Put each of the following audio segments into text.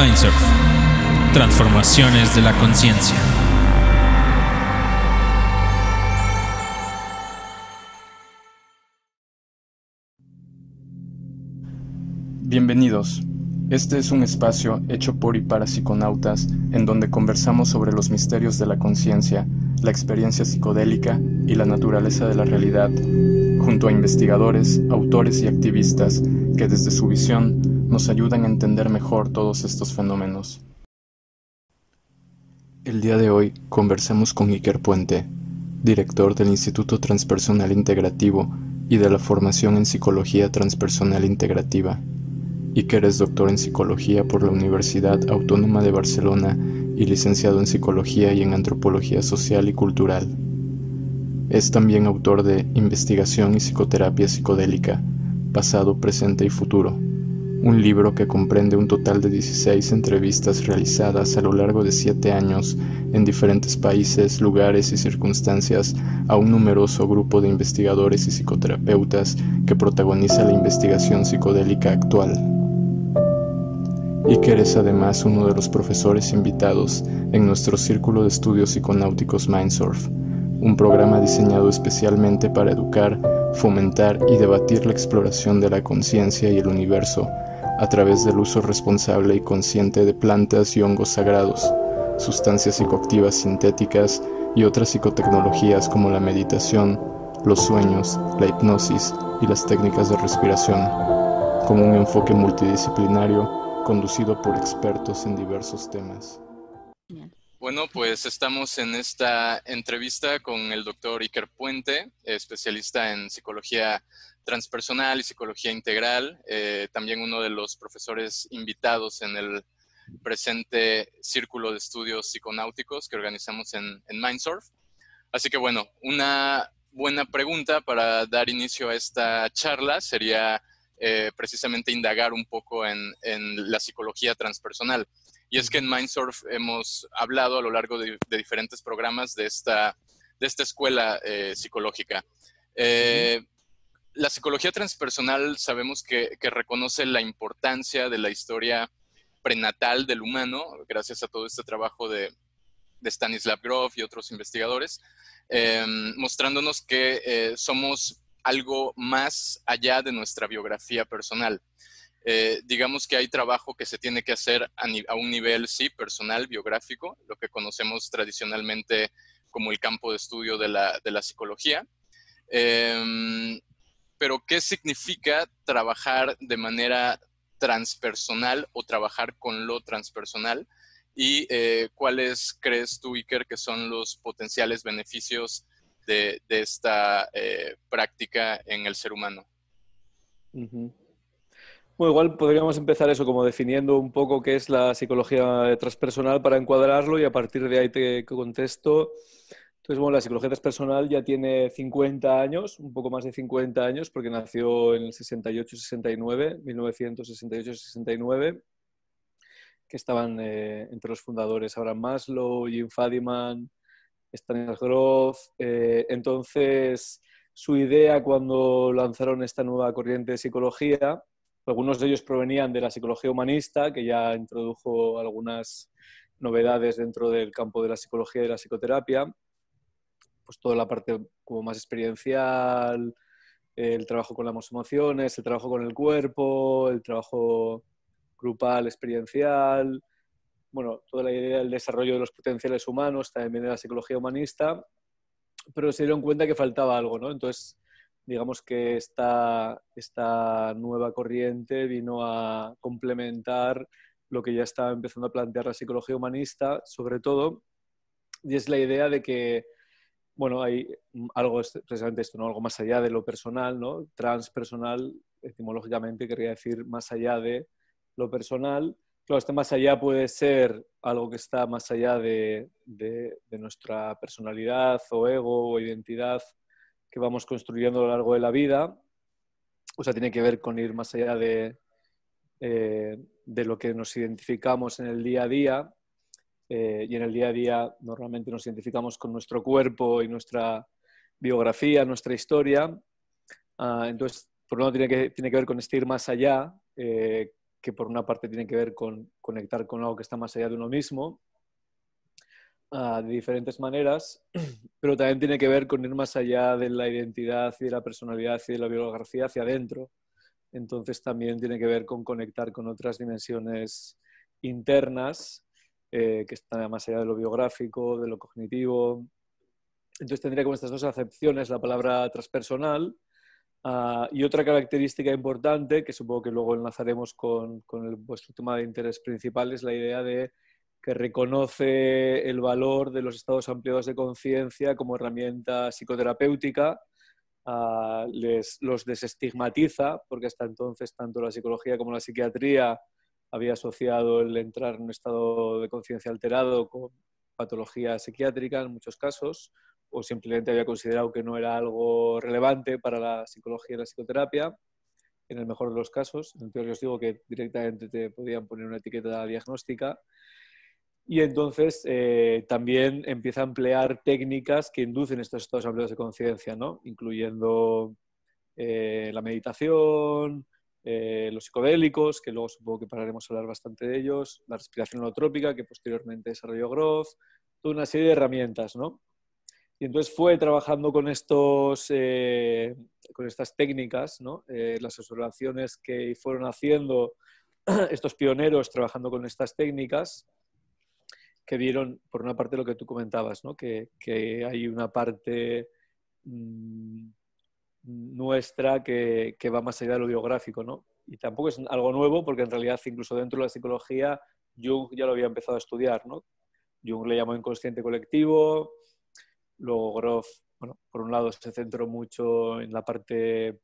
Mindsurf. Transformaciones de la conciencia. Bienvenidos. Este es un espacio hecho por y para psiconautas en donde conversamos sobre los misterios de la conciencia, la experiencia psicodélica y la naturaleza de la realidad, junto a investigadores, autores y activistas que desde su visión nos ayudan a entender mejor todos estos fenómenos. El día de hoy conversamos con Iker Puente, director del Instituto Transpersonal Integrativo y de la formación en Psicología Transpersonal Integrativa. Iker es doctor en Psicología por la Universidad Autónoma de Barcelona y licenciado en Psicología y en Antropología Social y Cultural. Es también autor de Investigación y Psicoterapia Psicodélica, Pasado, Presente y Futuro, un libro que comprende un total de 16 entrevistas realizadas a lo largo de siete años en diferentes países, lugares y circunstancias a un numeroso grupo de investigadores y psicoterapeutas que protagoniza la investigación psicodélica actual. Iker es además uno de los profesores invitados en nuestro Círculo de Estudios Psiconáuticos Mindsurf, un programa diseñado especialmente para educar, fomentar y debatir la exploración de la conciencia y el universo a través del uso responsable y consciente de plantas y hongos sagrados, sustancias psicoactivas sintéticas y otras psicotecnologías como la meditación, los sueños, la hipnosis y las técnicas de respiración, con un enfoque multidisciplinario conducido por expertos en diversos temas. Bueno, pues estamos en esta entrevista con el doctor Iker Puente, especialista en psicología transpersonal y psicología integral, eh, también uno de los profesores invitados en el presente círculo de estudios psiconáuticos que organizamos en, en Mindsurf. Así que bueno, una buena pregunta para dar inicio a esta charla sería eh, precisamente indagar un poco en, la psicología transpersonal. Y es que en Mindsurf hemos hablado a lo largo de, diferentes programas de esta, de esta escuela eh, psicológica. Eh, la psicología transpersonal sabemos que, reconoce la importancia de la historia prenatal del humano, gracias a todo este trabajo de, Stanislav Grof y otros investigadores, mostrándonos que somos algo más allá de nuestra biografía personal. Eh, digamos que hay trabajo que se tiene que hacer a, un nivel, sí, personal, biográfico, lo que conocemos tradicionalmente como el campo de estudio de la, psicología. Em, pero, ¿qué significa trabajar de manera transpersonal o trabajar con lo transpersonal? ¿Y eh, cuáles crees tú, Iker, que son los potenciales beneficios de, esta eh, práctica en el ser humano. Bueno, igual podríamos empezar eso como definiendo un poco qué es la psicología transpersonal para encuadrarlo y a partir de ahí te contesto. Entonces, bueno, la psicología transpersonal ya tiene 50 años, un poco más de 50 años, porque nació en el 68-69, 1968-69, que estaban eh, entre los fundadores Abraham Maslow, Jim Fadiman, Stanislas Grof. Eh, entonces, su idea cuando lanzaron esta nueva corriente de psicología, algunos de ellos provenían de la psicología humanista, que ya introdujo algunas novedades dentro del campo de la psicología y de la psicoterapia, pues toda la parte como más experiencial, el trabajo con las emociones, el trabajo con el cuerpo, el trabajo grupal, experiencial, bueno, toda la idea del desarrollo de los potenciales humanos también viene de la psicología humanista, pero se dieron cuenta que faltaba algo, ¿no? Entonces, digamos que esta, esta nueva corriente vino a complementar lo que ya estaba empezando a plantear la psicología humanista, sobre todo, y es la idea de que, bueno, hay algo, precisamente esto, ¿no? Algo más allá de lo personal, ¿no? Transpersonal, etimológicamente, querría decir más allá de lo personal, Claro, este más allá puede ser algo que está más allá de, nuestra personalidad o ego o identidad que vamos construyendo a lo largo de la vida. O sea, tiene que ver con ir más allá de, eh, lo que nos identificamos en el día a día. Eh, y en el día a día normalmente nos identificamos con nuestro cuerpo y nuestra biografía, nuestra historia. Ah, entonces, por lo tanto, tiene que, tiene que ver con este ir más allá, eh, que por una parte tiene que ver con conectar con algo que está más allá de uno mismo, ah, de diferentes maneras, pero también tiene que ver con ir más allá de la identidad y de la personalidad y de la biografía hacia adentro. Entonces también tiene que ver con conectar con otras dimensiones internas eh, que están más allá de lo biográfico, de lo cognitivo. Entonces tendría como estas dos acepciones la palabra transpersonal Ah, y otra característica importante, que supongo que luego enlazaremos con, con vuestro tema de interés principal, es la idea de que reconoce el valor de los estados ampliados de conciencia como herramienta psicoterapéutica, ah, les, los desestigmatiza, porque hasta entonces tanto la psicología como la psiquiatría había asociado el entrar en un estado de conciencia alterado con patología psiquiátrica en muchos casos, o simplemente había considerado que no era algo relevante para la psicología y la psicoterapia, en el mejor de los casos. En peor os digo que directamente te podían poner una etiqueta diagnóstica. Y entonces eh, también empieza a emplear técnicas que inducen estos estados amplios de conciencia, ¿no? incluyendo eh, la meditación, eh, los psicodélicos, que luego supongo que pararemos a hablar bastante de ellos, la respiración holotrópica, que posteriormente desarrolló Groff, toda una serie de herramientas, ¿no? Y entonces fue trabajando con, estos, eh, con estas técnicas, ¿no? Eh, las observaciones que fueron haciendo estos pioneros trabajando con estas técnicas, que vieron, por una parte, lo que tú comentabas, ¿no? que, que hay una parte mm, nuestra que, que, va más allá de lo biográfico. ¿no? Y tampoco es algo nuevo, porque en realidad, incluso dentro de la psicología, Jung ya lo había empezado a estudiar. ¿no? Jung le llamó inconsciente colectivo, Luego Groff, bueno, por un lado se centró mucho en la parte,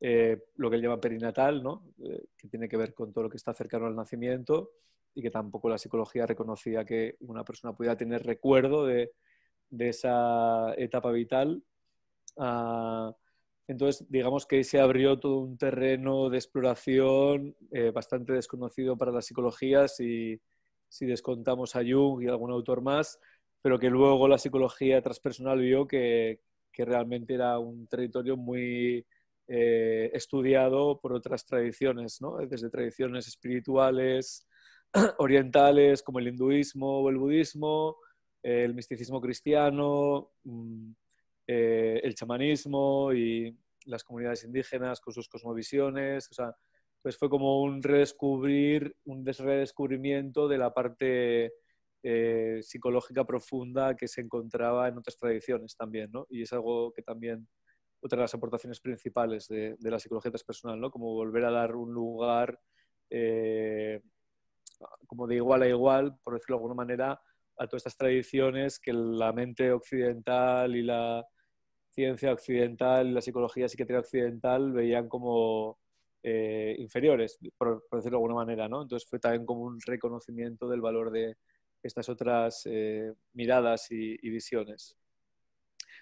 eh, lo que él llama perinatal, ¿no? Eh, que tiene que ver con todo lo que está cercano al nacimiento y que tampoco la psicología reconocía que una persona pudiera tener recuerdo de, de esa etapa vital. Ah, entonces, digamos que se abrió todo un terreno de exploración eh, bastante desconocido para la psicología si, si descontamos a Jung y algún autor más, pero que luego la psicología transpersonal vio que, que realmente era un territorio muy eh, estudiado por otras tradiciones, ¿no? desde tradiciones espirituales, orientales, como el hinduismo o el budismo, el misticismo cristiano, mm, eh, el chamanismo y las comunidades indígenas con sus cosmovisiones. O sea, pues fue como un redescubrir, un redescubrimiento de la parte eh, psicológica profunda que se encontraba en otras tradiciones también, ¿no? Y es algo que también, otra de las aportaciones principales de, la psicología transpersonal, ¿no? Como volver a dar un lugar eh, como de igual a igual, por decirlo de alguna manera, a todas estas tradiciones que la mente occidental y la ciencia occidental y la psicología psiquiatría occidental veían como eh, inferiores, por, por, decirlo de alguna manera, ¿no? Entonces fue también como un reconocimiento del valor de, estas otras eh, miradas y, visiones.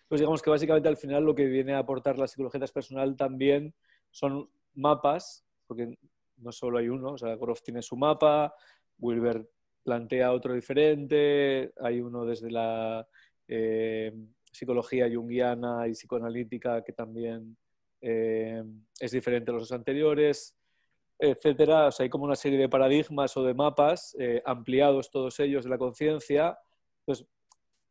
Pues digamos que básicamente al final lo que viene a aportar la psicología transpersonal también son mapas, porque no solo hay uno, o sea, Groff tiene su mapa, Wilber plantea otro diferente, hay uno desde la eh, psicología junguiana y psicoanalítica que también eh, es diferente a los anteriores etcétera. Hay como una serie de paradigmas o de mapas eh, ampliados, todos ellos, de la conciencia.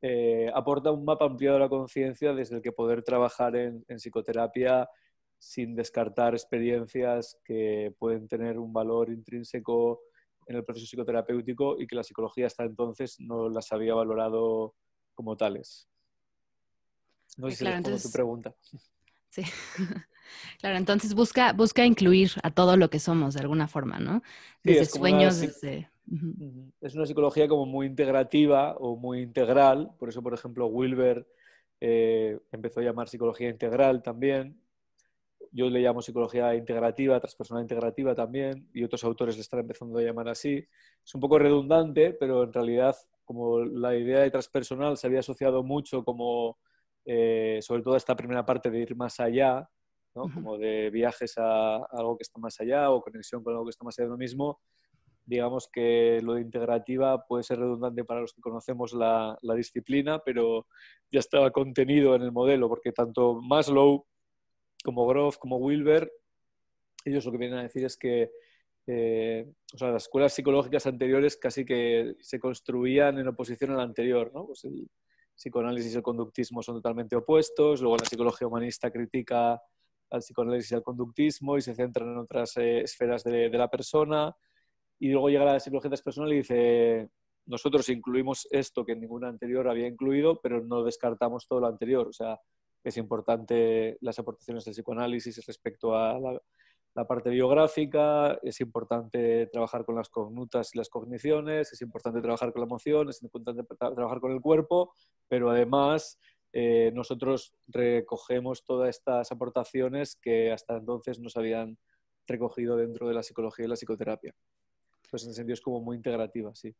Eh, aporta un mapa ampliado de la conciencia desde el que poder trabajar en, psicoterapia sin descartar experiencias que pueden tener un valor intrínseco en el proceso psicoterapéutico y que la psicología hasta entonces no las había valorado como tales. No sé si claro, tu pregunta. Sí. Claro, entonces busca, busca incluir a todo lo que somos de alguna forma, ¿no? Desde sueños, desde... Es una psicología como muy integrativa o muy integral, por eso, por ejemplo, Wilber eh, empezó a llamar psicología integral también. Yo le llamo psicología integrativa, transpersonal integrativa también, y otros autores le están empezando a llamar así. Es un poco redundante, pero en realidad, como la idea de transpersonal se había asociado mucho como, eh, sobre todo esta primera parte de ir más allá, como de viajes a, algo que está más allá o conexión con algo que está más allá de lo mismo. Digamos que lo de integrativa puede ser redundante para los que conocemos la, disciplina, pero ya estaba contenido en el modelo, porque tanto Maslow como Groff como Wilber, ellos lo que vienen a decir es que eh, o sea, las escuelas psicológicas anteriores casi que se construían en oposición a la anterior, ¿no? Pues el psicoanálisis y el conductismo son totalmente opuestos, luego la psicología humanista critica al psicoanálisis y al conductismo y se centran en otras eh, esferas de, de, la persona, y luego llega la psicología transpersonal y dice, nosotros incluimos esto que ninguna anterior había incluido, pero no descartamos todo lo anterior, o sea, es importante las aportaciones del psicoanálisis respecto a la, la parte biográfica, es importante trabajar con las cognutas y las cogniciones, es importante trabajar con la emoción, es importante trabajar con el cuerpo, pero además eh, nosotros recogemos todas estas aportaciones que hasta entonces no se habían recogido dentro de la psicología y la psicoterapia. Pues en ese sentido es como muy integrativa, sí.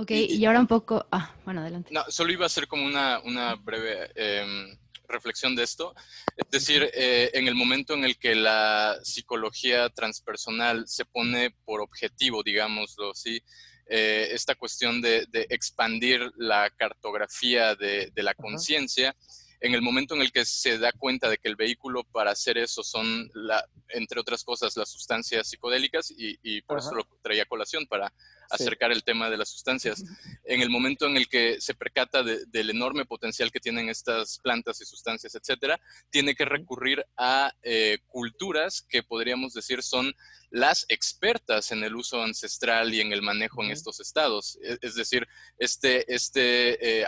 Ok, y, ahora un poco... Ah, bueno, adelante. No, solo iba a ser como una, una breve... Eh, reflexión de esto. Es decir, eh, en el momento en el que la psicología transpersonal se pone por objetivo, digámoslo así, eh, esta cuestión de, expandir la cartografía de, la conciencia, en el momento en el que se da cuenta de que el vehículo para hacer eso son, la, entre otras cosas, las sustancias psicodélicas, y, por eso lo traía a colación, para acercar el tema de las sustancias. En el momento en el que se percata del enorme potencial que tienen estas plantas y sustancias, etcétera, tiene que recurrir a eh, culturas que podríamos decir son las expertas en el uso ancestral y en el manejo en estos estados. E, es, decir, este, este eh,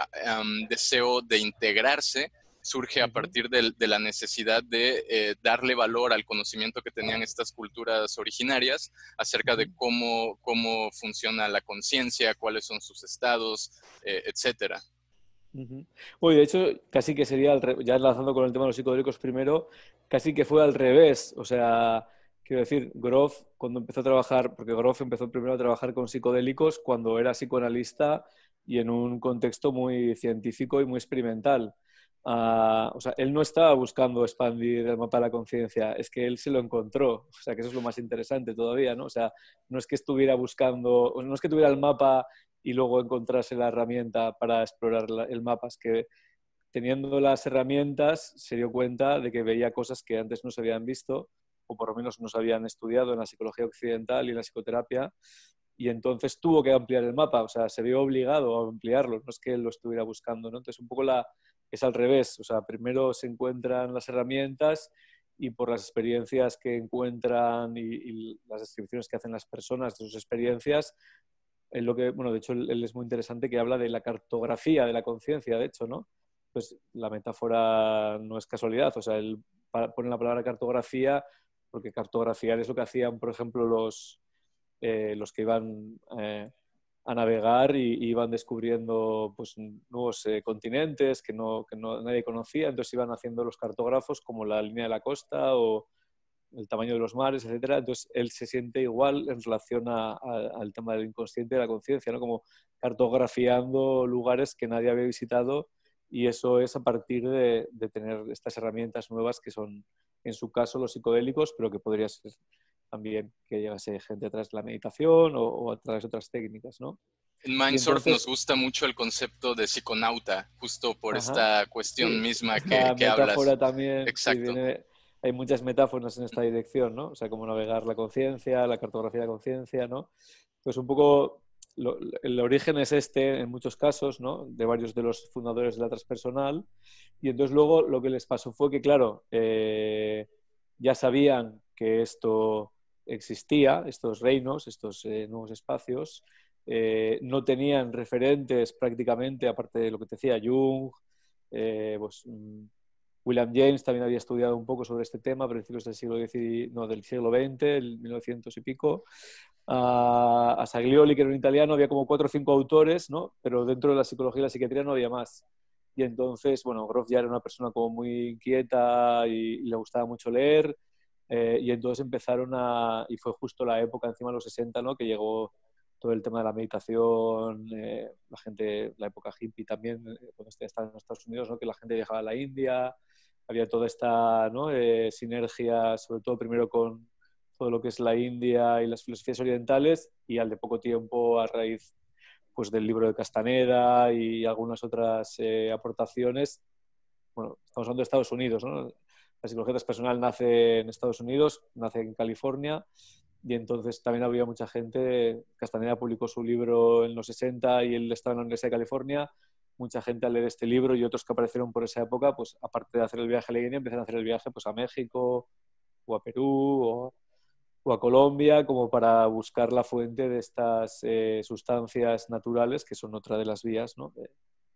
deseo de integrarse surge a partir de, la necesidad de eh, darle valor al conocimiento que tenían estas culturas originarias acerca de cómo, cómo funciona la conciencia, cuáles son sus estados, eh, etcétera. de hecho, casi que sería, ya enlazando con el tema de los psicodélicos primero, casi que fue al revés. O sea, quiero decir, Groff, cuando empezó a trabajar, porque Groff empezó primero a trabajar con psicodélicos cuando era psicoanalista y en un contexto muy científico y muy experimental o sea, él no estaba buscando expandir el mapa de la conciencia, es que él se lo encontró. O sea, que eso es lo más interesante todavía, ¿no? O sea, no es que estuviera buscando, no es que tuviera el mapa y luego encontrase la herramienta para explorar el mapa, es que teniendo las herramientas se dio cuenta de que veía cosas que antes no se habían visto o por lo menos no se habían estudiado en la psicología occidental y en la psicoterapia y entonces tuvo que ampliar el mapa, o sea, se vio obligado a ampliarlo, no es que él lo estuviera buscando, ¿no? Entonces un poco la, es al revés, o sea, primero se encuentran las herramientas y por las experiencias que encuentran y, las descripciones que hacen las personas de sus experiencias, es lo que, bueno, de hecho él, es muy interesante que habla de la cartografía de la conciencia, de hecho, ¿no? Pues la metáfora no es casualidad, o sea, él pone la palabra cartografía porque cartografiar es lo que hacían, por ejemplo, los, eh, los que iban eh, a navegar y, iban descubriendo pues, nuevos eh, continentes que, no, que no, nadie conocía, entonces iban haciendo los cartógrafos como la línea de la costa o el tamaño de los mares, etcétera. Entonces él se siente igual en relación al tema del inconsciente y de la conciencia, ¿no? como cartografiando lugares que nadie había visitado y eso es a partir de, de tener estas herramientas nuevas que son, en su caso, los psicodélicos, pero que podría ser también que llegase gente a través de la meditación o, a través de otras técnicas, ¿no? En Mindsurf nos gusta mucho el concepto de psiconauta, justo por esta cuestión misma que, la que metáfora también. Exacto. hay muchas metáforas en esta dirección, ¿no? O sea, como navegar la conciencia, la cartografía de la conciencia, ¿no? Pues un poco el origen es este en muchos casos, ¿no? De varios de los fundadores de la transpersonal. Y entonces luego lo que les pasó fue que, claro, eh, ya sabían que esto existía, estos reinos, estos eh, nuevos espacios, eh, no tenían referentes prácticamente, aparte de lo que te decía Jung, eh, pues, mm, William James también había estudiado un poco sobre este tema a principios del siglo, XIX, no, del siglo XX, el 1900 y pico. a Saglioli, que era un italiano, había como cuatro o cinco autores, ¿no? pero dentro de la psicología y la psiquiatría no había más. Y entonces, bueno, Groff ya era una persona como muy inquieta y le gustaba mucho leer, eh, y entonces empezaron a, y fue justo la época encima de los 60, ¿no? Que llegó todo el tema de la meditación, eh, la gente, la época hippie también, eh, cuando estaba en Estados Unidos, ¿no? Que la gente viajaba a la India, había toda esta ¿no? sinergia, sobre todo primero con todo lo que es la India y las filosofías orientales, y al de poco tiempo, a raíz pues, del libro de Castaneda y algunas otras aportaciones, bueno, estamos hablando de Estados Unidos, ¿no? La psicología transpersonal nace en Estados Unidos, nace en California y entonces también había mucha gente, Castaneda publicó su libro en los 60 y él estaba en la Universidad de California, mucha gente al leer este libro y otros que aparecieron por esa época, pues aparte de hacer el viaje a la Guinea, empezaron a hacer el viaje pues, a México o a Perú o, a Colombia como para buscar la fuente de estas eh, sustancias naturales que son otra de las vías, ¿no?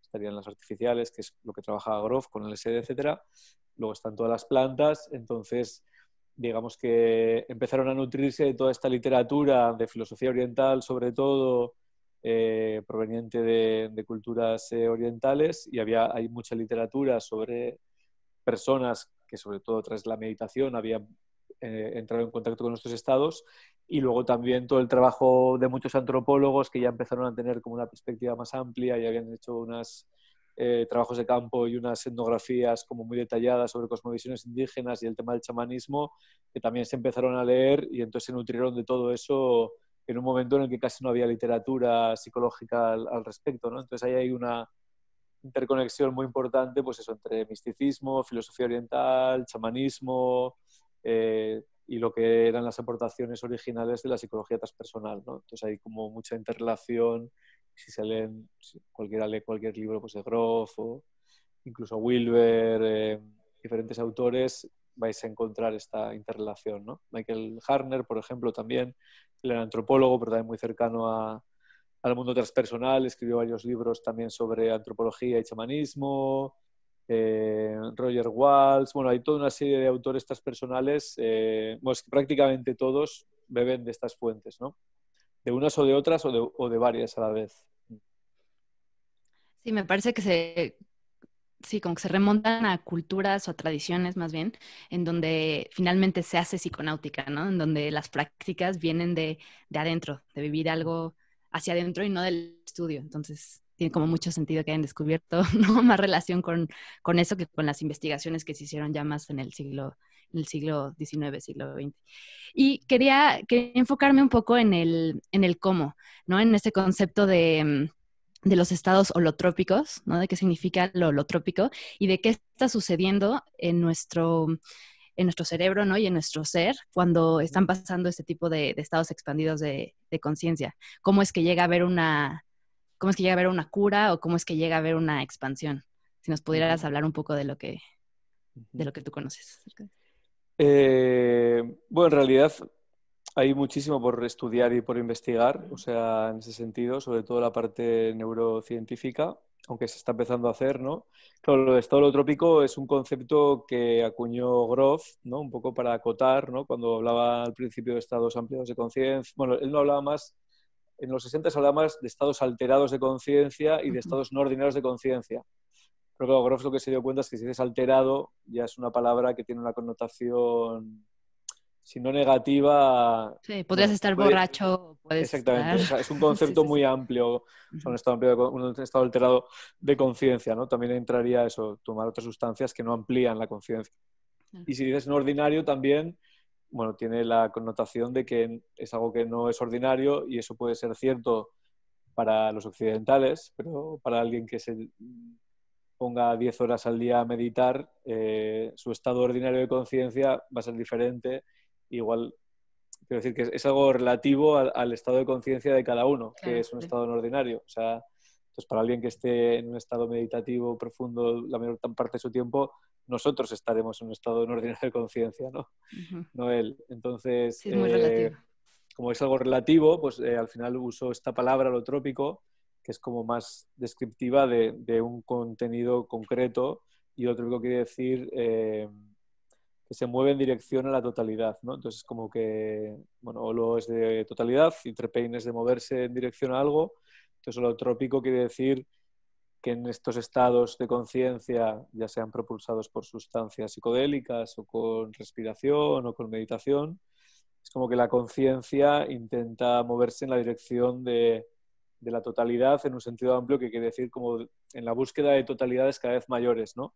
estarían las artificiales, que es lo que trabaja Groff con el SD, etcétera. Luego están todas las plantas, entonces digamos que empezaron a nutrirse de toda esta literatura de filosofía oriental, sobre todo eh, proveniente de, culturas eh, orientales, y había, hay mucha literatura sobre personas que sobre todo tras la meditación habían eh, entrado en contacto con nuestros estados, y luego también todo el trabajo de muchos antropólogos que ya empezaron a tener como una perspectiva más amplia y habían hecho unas eh, trabajos de campo y unas etnografías como muy detalladas sobre cosmovisiones indígenas y el tema del chamanismo, que también se empezaron a leer y entonces se nutrieron de todo eso en un momento en el que casi no había literatura psicológica al, respecto. ¿no? Entonces ahí hay una interconexión muy importante pues eso, entre misticismo, filosofía oriental, chamanismo eh, y lo que eran las aportaciones originales de la psicología transpersonal. ¿no? Entonces hay como mucha interrelación si se leen, cualquiera lee cualquier libro pues, de Groff o incluso Wilber, eh, diferentes autores, vais a encontrar esta interrelación. ¿no? Michael Harner, por ejemplo, también, él era antropólogo, pero también muy cercano a, al mundo transpersonal, escribió varios libros también sobre antropología y chamanismo. Eh, Roger Walsh, bueno, hay toda una serie de autores transpersonales, eh, prácticamente todos beben de estas fuentes, ¿no? De unas o de otras o de, o de varias a la vez. Sí, me parece que se, sí, como que se remontan a culturas o a tradiciones más bien, en donde finalmente se hace psiconáutica, ¿no? En donde las prácticas vienen de, de adentro, de vivir algo hacia adentro y no del estudio. Entonces, tiene como mucho sentido que hayan descubierto ¿no? más relación con, con, eso que con las investigaciones que se hicieron ya más en el siglo en el siglo XIX, siglo XX. Y quería, enfocarme un poco en el, en el cómo, ¿no? En ese concepto de, de los estados holotrópicos, ¿no? De qué significa lo holotrópico y de qué está sucediendo en nuestro, en nuestro cerebro, ¿no? Y en nuestro ser cuando están pasando este tipo de, estados expandidos de, de conciencia. ¿Cómo es que llega a haber una, cómo es que llega a haber una cura o cómo es que llega a haber una expansión? Si nos pudieras hablar un poco de lo que, de lo que tú conoces. Eh, bueno, en realidad hay muchísimo por estudiar y por investigar, o sea, en ese sentido, sobre todo la parte neurocientífica, aunque se está empezando a hacer, ¿no? Claro, lo de estado holotrópico es un concepto que acuñó Groff, ¿no? Un poco para acotar, ¿no? Cuando hablaba al principio de estados ampliados de conciencia, bueno, él no hablaba más, en los 60 se hablaba más de estados alterados de conciencia y de estados no ordinarios de conciencia. Pero claro, Groff lo que se dio cuenta es que si dices alterado, ya es una palabra que tiene una connotación, si no negativa... Sí, podrías estar borracho. Puedes exactamente, es un concepto muy amplio, un, estado un estado alterado de conciencia, ¿no? También entraría eso, tomar otras sustancias que no amplían la conciencia. Y si dices no ordinario, también, bueno, tiene la connotación de que es algo que no es ordinario y eso puede ser cierto para los occidentales, pero para alguien que se ponga 10 horas al día a meditar, eh, su estado ordinario de conciencia va a ser diferente. Igual, quiero decir que es, algo relativo al, estado de conciencia de cada uno, que es un estado no ordinario. O sea, entonces para alguien que esté en un estado meditativo profundo la mayor parte de su tiempo, nosotros estaremos en un estado no ordinario de conciencia, ¿no? No él. Entonces, eh, como es algo relativo, pues eh, al final uso esta palabra, lo trópico, que es como más descriptiva de, un contenido concreto y otro que quiere decir eh, que se mueve en dirección a la totalidad, ¿no? Entonces, como que, bueno, Olo es de totalidad y Trepein es de moverse en dirección a algo. Entonces, lo trópico quiere decir que en estos estados de conciencia, ya sean propulsados por sustancias psicodélicas o con respiración o con meditación, es como que la conciencia intenta moverse en la dirección de, de la totalidad en un sentido amplio que quiere decir como en la búsqueda de totalidades cada vez mayores, ¿no?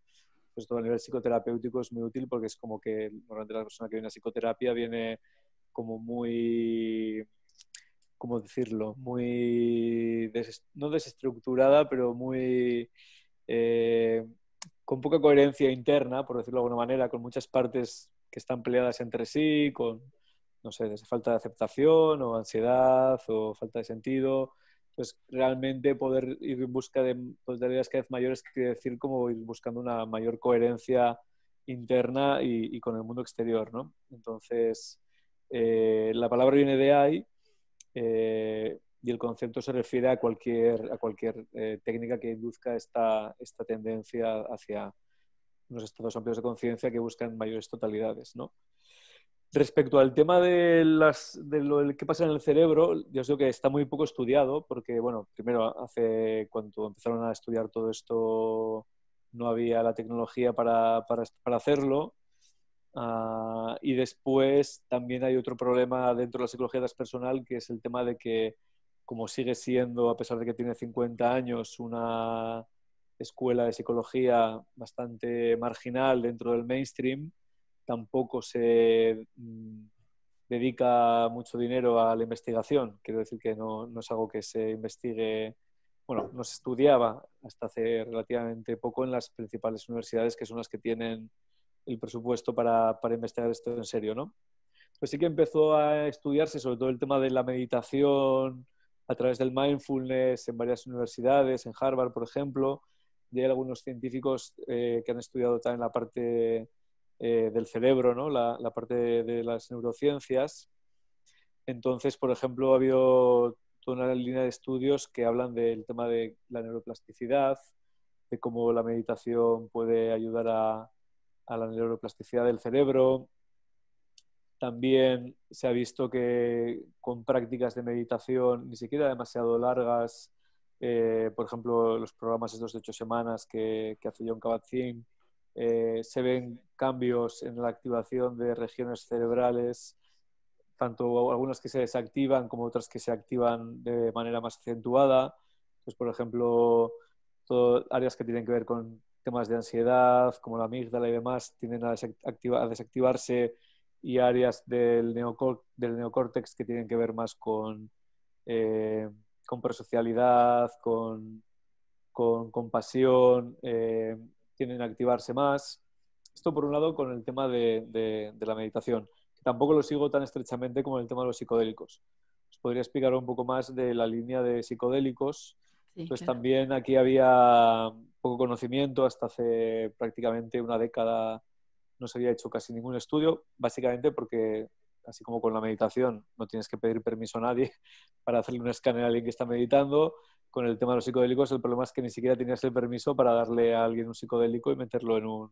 Pues todo a nivel psicoterapéutico es muy útil porque es como que normalmente la persona que viene a psicoterapia viene como muy, ¿cómo decirlo? Muy, no desestructurada, pero muy... Eh, con poca coherencia interna, por decirlo de alguna manera, con muchas partes que están peleadas entre sí, con no sé, falta de aceptación o ansiedad o falta de sentido. Entonces, realmente poder ir en busca de potencialidades cada vez mayores quiere decir como ir buscando una mayor coherencia interna y, con el mundo exterior, ¿no? Entonces, eh, la palabra viene de ahí eh, y el concepto se refiere a cualquier, a cualquier eh, técnica que induzca esta, esta tendencia hacia unos estados amplios de conciencia que buscan mayores totalidades, ¿no? Respecto al tema de, las, de lo que pasa en el cerebro, yo creo que está muy poco estudiado porque, bueno, primero, hace cuando empezaron a estudiar todo esto no había la tecnología para, para, para hacerlo. Uh, y después también hay otro problema dentro de la psicología transpersonal que es el tema de que, como sigue siendo, a pesar de que tiene 50 años, una escuela de psicología bastante marginal dentro del mainstream, tampoco se mm, dedica mucho dinero a la investigación. Quiero decir que no, no, es algo que se investigue, bueno, no se estudiaba hasta hace relativamente poco en las principales universidades, que son las que tienen el presupuesto para, para investigar esto en serio, ¿no? Pues sí que empezó a estudiarse sobre todo el tema de la meditación a través del mindfulness en varias universidades, en Harvard, por ejemplo, y hay algunos científicos eh, que han estudiado también la parte eh, del cerebro, ¿no? la, parte de, las neurociencias. Entonces, por ejemplo, ha habido toda una línea de estudios que hablan del tema de la neuroplasticidad, de cómo la meditación puede ayudar a, la neuroplasticidad del cerebro. También se ha visto que con prácticas de meditación, ni siquiera demasiado largas, eh, por ejemplo, los programas estos de ocho semanas que, que hace John Kabat-Zinn, eh, se ven cambios en la activación de regiones cerebrales, tanto algunas que se desactivan como otras que se activan de manera más acentuada. Pues, por ejemplo, áreas que tienen que ver con temas de ansiedad, como la amígdala y demás, tienden a, desactivarse y áreas del, del, neocórtex que tienen que ver más con, eh, con prosocialidad, con, con compasión, eh, tienen a activarse más. Esto por un lado con el tema de, la meditación. Tampoco lo sigo tan estrechamente como el tema de los psicodélicos. Os podría explicar un poco más de la línea de psicodélicos. Pues también aquí había poco conocimiento, hasta hace prácticamente una década no se había hecho casi ningún estudio, básicamente porque, así como con la meditación, no tienes que pedir permiso a nadie para hacerle un escáner a alguien que está meditando, con el tema de los psicodélicos el problema es que ni siquiera tenías el permiso para darle a alguien un psicodélico y meterlo en, un,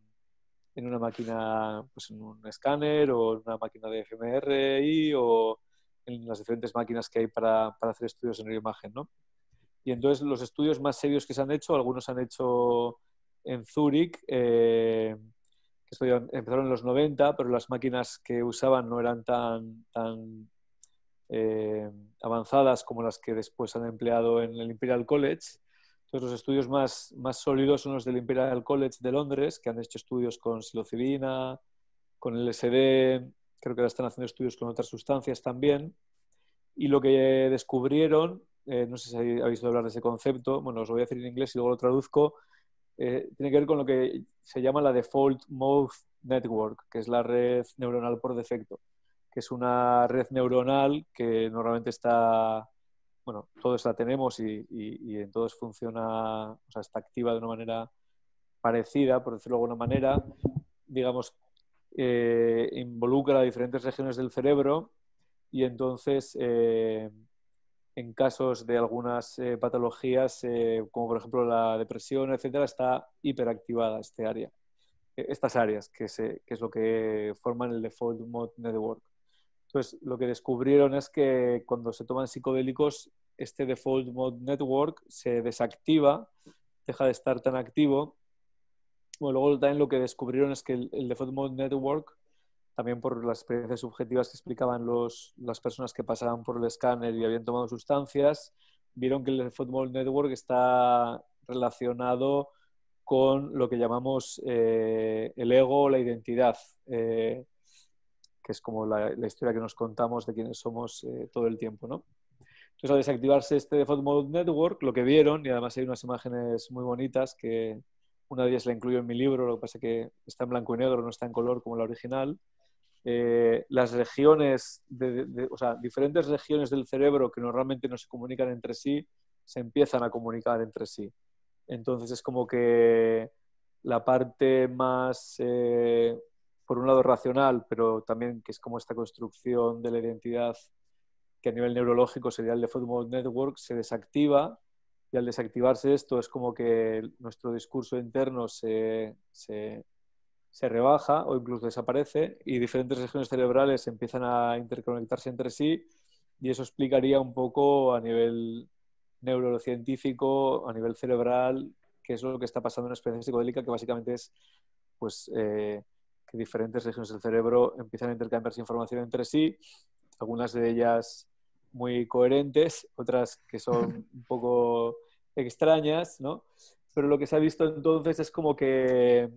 en una máquina, pues en un escáner o en una máquina de fMRI o en las diferentes máquinas que hay para, para hacer estudios en neuroimagen, ¿no? Y entonces los estudios más serios que se han hecho, algunos se han hecho en Zúrich, eh, que empezaron en los 90, pero las máquinas que usaban no eran tan, tan eh, avanzadas como las que después han empleado en el Imperial College. Entonces, los estudios más, más sólidos son los del Imperial College de Londres, que han hecho estudios con psilocibina, con LSD, creo que ahora están haciendo estudios con otras sustancias también. Y lo que descubrieron, eh, no sé si habéis oído hablar de ese concepto, bueno, os lo voy a decir en inglés y luego lo traduzco, eh, tiene que ver con lo que se llama la Default Mode Network, que es la red neuronal por defecto que es una red neuronal que normalmente está, bueno, todos la tenemos y, en todos funciona, o sea, está activa de una manera parecida, por decirlo de alguna manera, digamos, eh, involucra diferentes regiones del cerebro y entonces eh, en casos de algunas eh, patologías, como por ejemplo la depresión, etcétera, está hiperactivada este área, estas áreas, que, que es lo que forman el Default Mode Network. Entonces, lo que descubrieron es que cuando se toman psicodélicos, este default mode network se desactiva, deja de estar tan activo. Bueno, luego también lo que descubrieron es que el, default mode network, también por las experiencias subjetivas que explicaban los, las personas que pasaban por el escáner y habían tomado sustancias, vieron que el mode network está relacionado con lo que llamamos eh, el ego o la identidad. Eh, que es como la, historia que nos contamos de quiénes somos eh, todo el tiempo, ¿no? Entonces, al desactivarse este Default Mode Network, lo que vieron, y además hay unas imágenes muy bonitas que una de ellas la incluyo en mi libro, lo que pasa es que está en blanco y negro, no está en color como la original, eh, las regiones, o sea, diferentes regiones del cerebro que normalmente no se comunican entre sí, se empiezan a comunicar entre sí. Entonces es como que la parte más, eh, por un lado, racional, pero también que es como esta construcción de la identidad que a nivel neurológico sería el de Football Network, se desactiva y al desactivarse esto es como que nuestro discurso interno se, se, se rebaja o incluso desaparece y diferentes regiones cerebrales empiezan a interconectarse entre sí y eso explicaría un poco a nivel neurocientífico, a nivel cerebral, qué es lo que está pasando en una experiencia psicodélica que básicamente es pues, eh, que diferentes regiones del cerebro empiezan a intercambiarse información entre sí, algunas de ellas muy coherentes, otras que son un poco extrañas, ¿no? Pero lo que se ha visto entonces es como que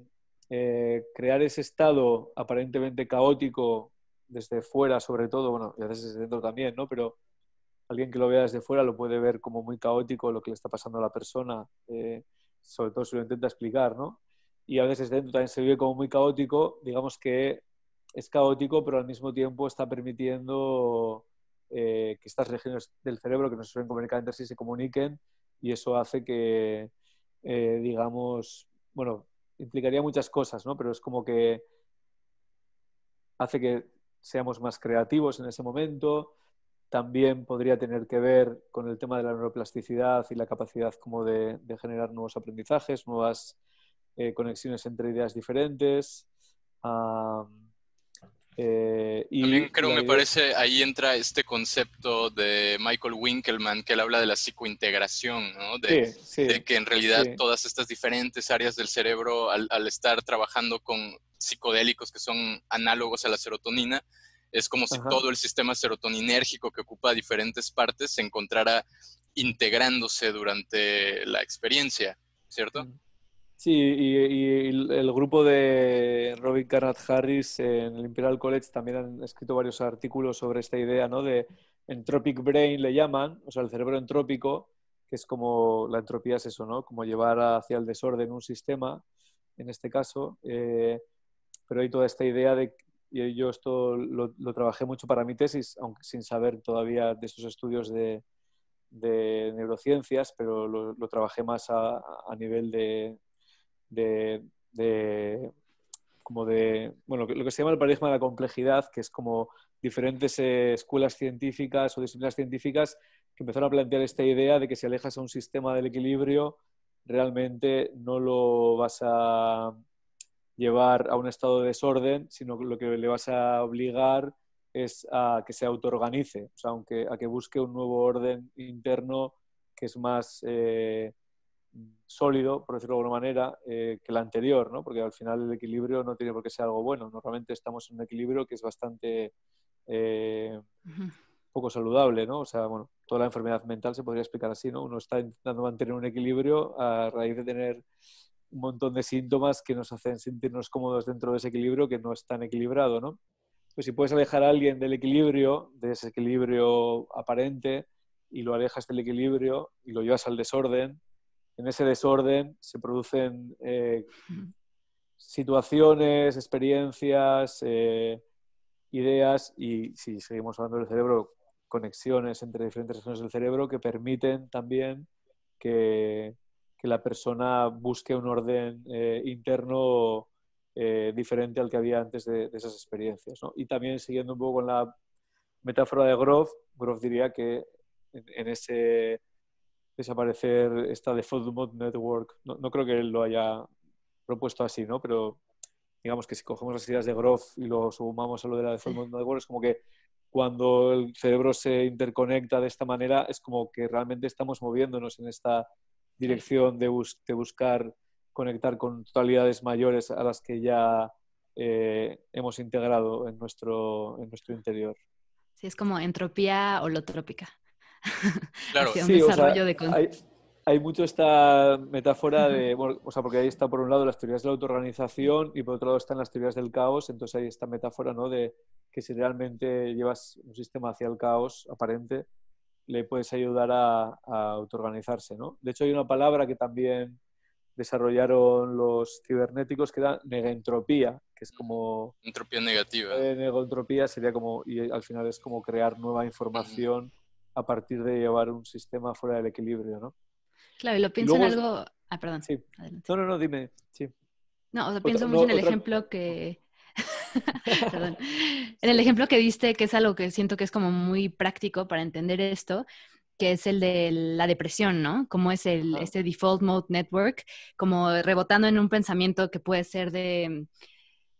eh, crear ese estado aparentemente caótico desde fuera, sobre todo, bueno, y a veces desde dentro también, ¿no? Pero alguien que lo vea desde fuera lo puede ver como muy caótico lo que le está pasando a la persona, eh, sobre todo si lo intenta explicar, ¿no? Y a veces dentro también se vive como muy caótico, digamos que es caótico, pero al mismo tiempo está permitiendo eh, que estas regiones del cerebro que no se suelen comunicar entre sí se comuniquen y eso hace que, digamos, bueno, implicaría muchas cosas, ¿no? Pero es como que hace que seamos más creativos en ese momento. También podría tener que ver con el tema de la neuroplasticidad y la capacidad como de, generar nuevos aprendizajes, nuevas eh, conexiones entre ideas diferentes. Eh, y También creo, me parece, ahí entra este concepto de Michael Winkelmann, que él habla de la psicointegración, ¿no? de, que en realidad todas estas diferentes áreas del cerebro, al, estar trabajando con psicodélicos que son análogos a la serotonina, es como si todo el sistema serotoninérgico que ocupa diferentes partes se encontrara integrándose durante la experiencia, ¿cierto? Sí, y, el grupo de Robin Carnat Harris en el Imperial College también han escrito varios artículos sobre esta idea, ¿no? De entropic brain le llaman, o sea, el cerebro entrópico, que es como la entropía es eso, ¿no? Como llevar hacia el desorden un sistema, en este caso. Eh, pero hay toda esta idea de, y yo esto lo, trabajé mucho para mi tesis, aunque sin saber todavía de esos estudios de, neurociencias, pero lo, trabajé más a nivel de, de, como de, bueno, lo que se llama el paradigma de la complejidad, que es como diferentes eh, escuelas científicas o disciplinas científicas que empezaron a plantear esta idea de que si alejas a un sistema del equilibrio, realmente no lo vas a llevar a un estado de desorden, sino que lo que le vas a obligar es a que se autoorganice, o sea, aunque, a que busque un nuevo orden interno que es más eh, sólido, por decirlo de alguna manera, eh, que el anterior, ¿no? Porque al final el equilibrio no tiene por qué ser algo bueno. Normalmente estamos en un equilibrio que es bastante eh, poco saludable, ¿no? O sea, bueno, toda la enfermedad mental se podría explicar así, ¿no? Uno está intentando mantener un equilibrio a raíz de tener un montón de síntomas que nos hacen sentirnos cómodos dentro de ese equilibrio que no es tan equilibrado, ¿no? Pues si puedes alejar a alguien del equilibrio, de ese equilibrio aparente, y lo alejas del equilibrio y lo llevas al desorden, en ese desorden se producen eh, situaciones, experiencias, eh, ideas y si seguimos hablando del cerebro, conexiones entre diferentes regiones del cerebro que permiten también que, la persona busque un orden eh, interno diferente al que había antes de, esas experiencias. Y también siguiendo un poco con la metáfora de Groff, Groff diría que en ese desaparecer esta Default Network. No, no, creo que él lo haya propuesto así, ¿no? Pero digamos que si cogemos las ideas de Groff y lo sumamos a lo de la Default Network, es como que cuando el cerebro se interconecta de esta manera, es como que realmente estamos moviéndonos en esta dirección de, de buscar conectar con totalidades mayores a las que ya eh, hemos integrado en nuestro, en nuestro interior. Sí, es como entropía holotrópica. Claro, sí, hay, hay, mucho esta metáfora de, o sea, porque ahí está por un lado las teorías de la autoorganización y por otro lado están las teorías del caos, entonces hay esta metáfora, ¿no? De que si realmente llevas un sistema hacia el caos aparente, le puedes ayudar a, a autoorganizarse, ¿no? De hecho, hay una palabra que también desarrollaron los cibernéticos que era negentropía, que es como... Entropía negativa. Eh, negotropía sería como, y al final es como crear nueva información a partir de llevar un sistema fuera del equilibrio, ¿no? Claro, y lo pienso en algo... Ah, perdón. Sí. No, no, no, dime. Sí. No, o sea, pienso mucho en el ejemplo que... Perdón. En el ejemplo que diste, que es algo que siento que es como muy práctico para entender esto, que es el de la depresión, ¿no? Como es el, este default mode network, como rebotando en un pensamiento que puede ser de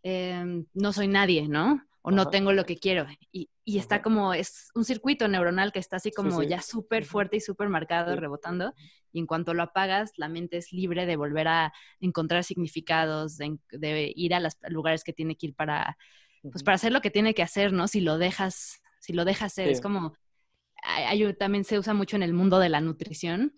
em, no soy nadie, ¿no? O no tengo lo que quiero. Y, y está como, es un circuito neuronal que está así como ya súper fuerte y súper marcado, rebotando. Y en cuanto lo apagas, la mente es libre de volver a encontrar significados, de, ir a los lugares que tiene que ir para, pues para hacer lo que tiene que hacer, ¿no? Si lo dejas, si lo dejas ser, es como también se usa mucho en el mundo de la nutrición,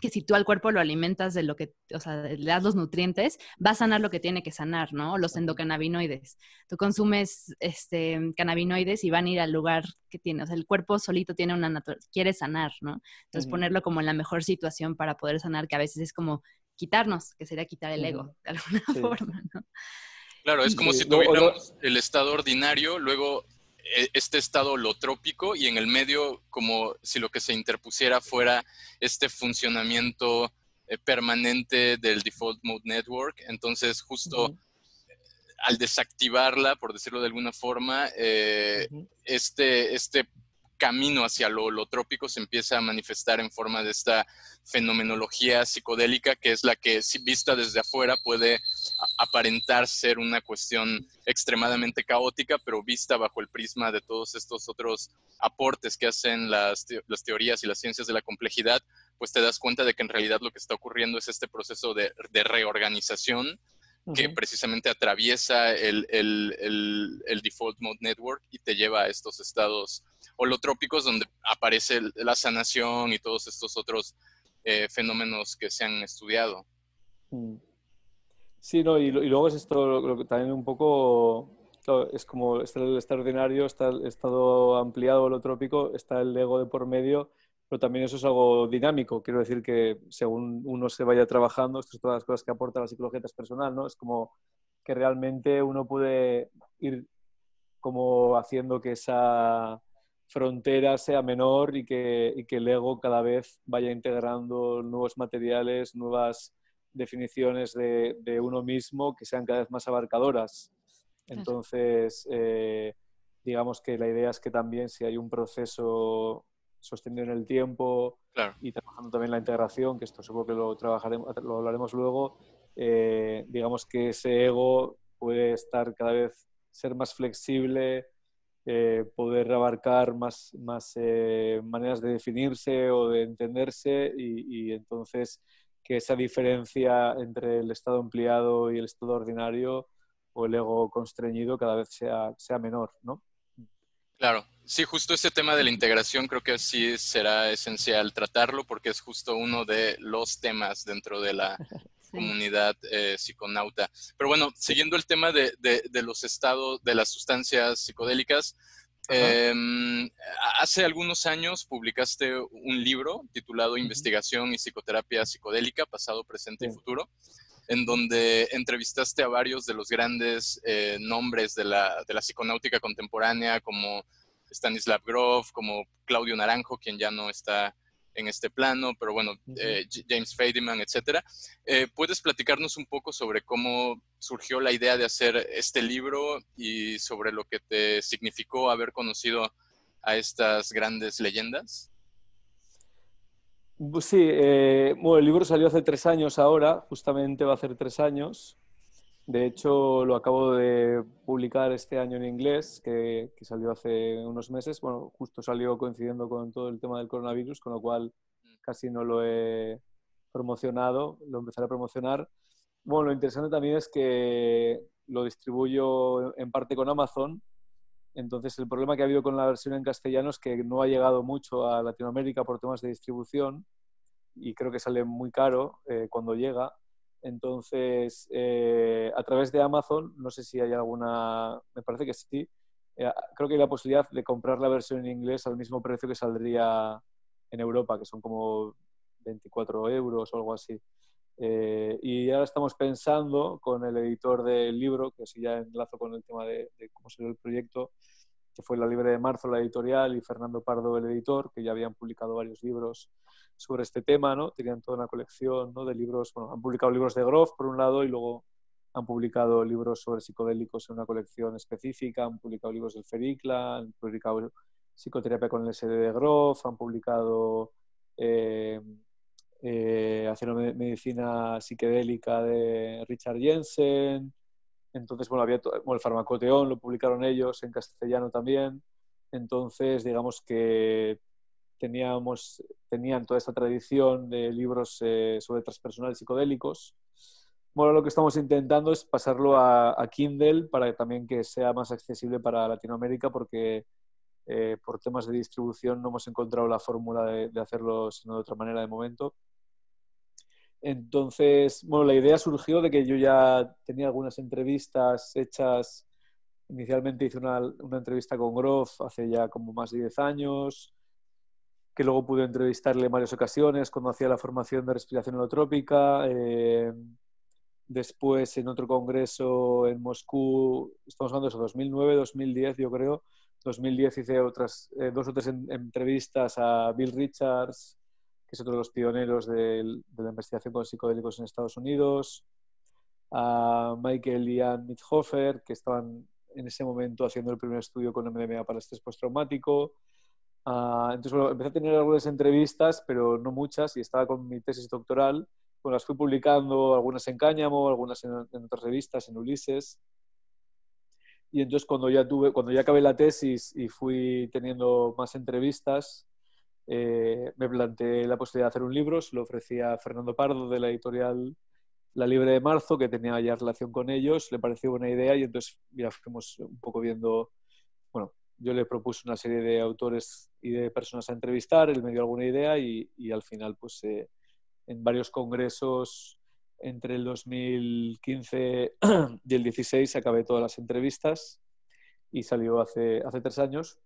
que si tú al cuerpo lo alimentas de lo que, o sea, le das los nutrientes, va a sanar lo que tiene que sanar, ¿no? Los endocannabinoides. Tú consumes este, cannabinoides y van a ir al lugar que tiene, o sea, el cuerpo solito tiene una quiere sanar, ¿no? Entonces ponerlo como en la mejor situación para poder sanar, que a veces es como quitarnos, que sería quitar el ego, de alguna forma, ¿no? Claro, es como si tuviéramos el estado ordinario, luego este estado holotrópico y en el medio como si lo que se interpusiera fuera este funcionamiento eh, permanente del default mode network. Entonces, justo al desactivarla, por decirlo de alguna forma, eh, este, este camino hacia lo holotrópico se empieza a manifestar en forma de esta fenomenología psicodélica que es la que vista desde afuera puede aparentar ser una cuestión extremadamente caótica, pero vista bajo el prisma de todos estos otros aportes que hacen las, teorías y las ciencias de la complejidad, pues te das cuenta de que en realidad lo que está ocurriendo es este proceso de, reorganización que precisamente atraviesa el, el, default mode network y te lleva a estos estados holotrópicos donde aparece la sanación y todos estos otros eh, fenómenos que se han estudiado. Mm. Sí, no, y, luego es esto lo, que también un poco, es como está el extraordinario, está el estado ampliado holotrópico, está el ego de por medio, pero también eso es algo dinámico. Quiero decir que según uno se vaya trabajando, estas son todas las cosas que aporta la psicología transpersonal, ¿no? Es como que realmente uno puede ir como haciendo que esa frontera sea menor y que, y que el ego cada vez vaya integrando nuevos materiales, nuevas definiciones de, de, uno mismo que sean cada vez más abarcadoras. Entonces, eh, digamos que la idea es que también si hay un proceso sostenido en el tiempo y trabajando también la integración, que esto seguro que lo trabajaremos, lo hablaremos luego, eh, digamos que ese ego puede estar cada vez, ser más flexible, eh, poder abarcar más, más maneras de definirse o de entenderse y, y entonces que esa diferencia entre el estado empleado y el estado ordinario o el ego constreñido cada vez sea, sea menor, ¿no? Claro, sí, justo ese tema de la integración creo que sí será esencial tratarlo porque es justo uno de los temas dentro de la comunidad eh, psiconauta. Pero bueno, siguiendo el tema de, de, los estados, de las sustancias psicodélicas, Em, hace algunos años publicaste un libro titulado Investigación y Psicoterapia Psicodélica, pasado, presente y futuro, en donde entrevistaste a varios de los grandes eh, nombres de la, de la, psiconáutica contemporánea, como Stanislav Grof, como Claudio Naranjo, quien ya no está en este plano, pero bueno, eh, James Fadiman, etcétera. Eh, ¿Puedes platicarnos un poco sobre cómo surgió la idea de hacer este libro y sobre lo que te significó haber conocido a estas grandes leyendas? Pues sí, eh, bueno, el libro salió hace tres años ahora, justamente va a hacer tres años. De hecho, lo acabo de publicar este año en inglés, que, salió hace unos meses. Bueno, justo salió coincidiendo con todo el tema del coronavirus, con lo cual casi no lo he promocionado, lo empezaré a promocionar. Bueno, lo interesante también es que lo distribuyo en parte con Amazon. Entonces, el problema que ha habido con la versión en castellano es que no ha llegado mucho a Latinoamérica por temas de distribución y creo que sale muy caro eh, cuando llega. Entonces, eh, a través de Amazon, no sé si hay alguna, me parece que sí, eh, creo que hay la posibilidad de comprar la versión en inglés al mismo precio que saldría en Europa, que son como 24 euros o algo así. Eh, y ahora estamos pensando con el editor del libro, que así ya enlazo con el tema de, cómo será el proyecto, que fue La Libre de Marzo, la editorial, y Fernando Pardo, el editor, que ya habían publicado varios libros sobre este tema, ¿no? Tenían toda una colección ¿no? de libros, bueno, han publicado libros de Groff, por un lado, y luego han publicado libros sobre psicodélicos en una colección específica, han publicado libros del Fericla, han publicado psicoterapia con el SD de Groff, han publicado eh, eh, medicina psicodélica de Richard Jensen. Entonces, bueno, había el farmacoteón lo publicaron ellos en castellano también. Entonces, digamos que teníamos, tenían toda esta tradición de libros eh, sobre transpersonales psicodélicos. Bueno, lo que estamos intentando es pasarlo a, Kindle para también que sea más accesible para Latinoamérica porque eh, por temas de distribución no hemos encontrado la fórmula de, de hacerlo sino de otra manera de momento. Entonces, bueno, la idea surgió de que yo ya tenía algunas entrevistas hechas. Inicialmente hice una, entrevista con Groff hace ya como más de 10 años, que luego pude entrevistarle en varias ocasiones cuando hacía la formación de respiración holotrópica. Eh, después, en otro congreso en Moscú, estamos hablando de eso, 2009, 2010, yo creo. 2010 hice otras eh, dos o tres entrevistas a Bill Richards, que es otro de los pioneros de, la investigación con psicodélicos en Estados Unidos, a Michael y Ann Mithofer, que estaban en ese momento haciendo el primer estudio con MDMA para estrés postraumático. Uh, entonces, bueno, empecé a tener algunas entrevistas, pero no muchas, y estaba con mi tesis doctoral. Bueno, las fui publicando, algunas en Cáñamo, algunas en, otras revistas, en Ulises. Y entonces, cuando ya, tuve, cuando ya acabé la tesis y fui teniendo más entrevistas, eh, me planteé la posibilidad de hacer un libro, se lo ofrecía a Fernando Pardo de la editorial La Libre de Marzo, que tenía ya relación con ellos, le pareció buena idea y entonces ya fuimos un poco viendo, bueno, yo le propuse una serie de autores y de personas a entrevistar, él me dio alguna idea y, al final pues en varios congresos entre el 2015 y el 16 acabé todas las entrevistas y salió hace, hace tres años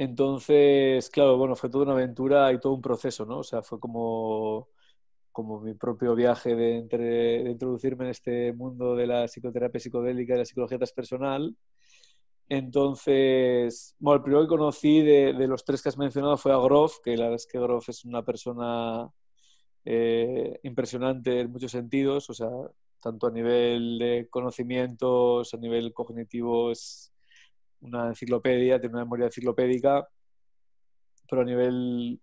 entonces, claro, bueno, fue toda una aventura y todo un proceso, ¿no? O sea, fue como, como mi propio viaje de, entre, introducirme en este mundo de la psicoterapia psicodélica y la psicología transpersonal. Entonces, bueno, el primero que conocí de, los tres que has mencionado fue a Groff, que la verdad es que Groff es una persona eh, impresionante en muchos sentidos, o sea, tanto a nivel de conocimientos, a nivel cognitivo, es una enciclopedia, tiene una memoria enciclopédica, pero a nivel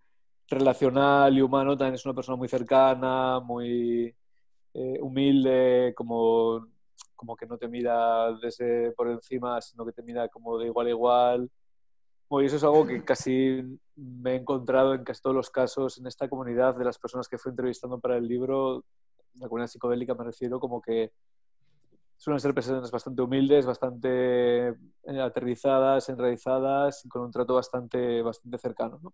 relacional y humano también es una persona muy cercana, muy eh, humilde, como, como que no te mira desde por encima, sino que te mira como de igual a igual. y eso es algo que casi me he encontrado en casi todos los casos en esta comunidad de las personas que fui entrevistando para el libro, la comunidad psicodélica me refiero, como que suelen ser personas bastante humildes, bastante eh, aterrizadas, enraizadas, con un trato bastante, bastante cercano. ¿no?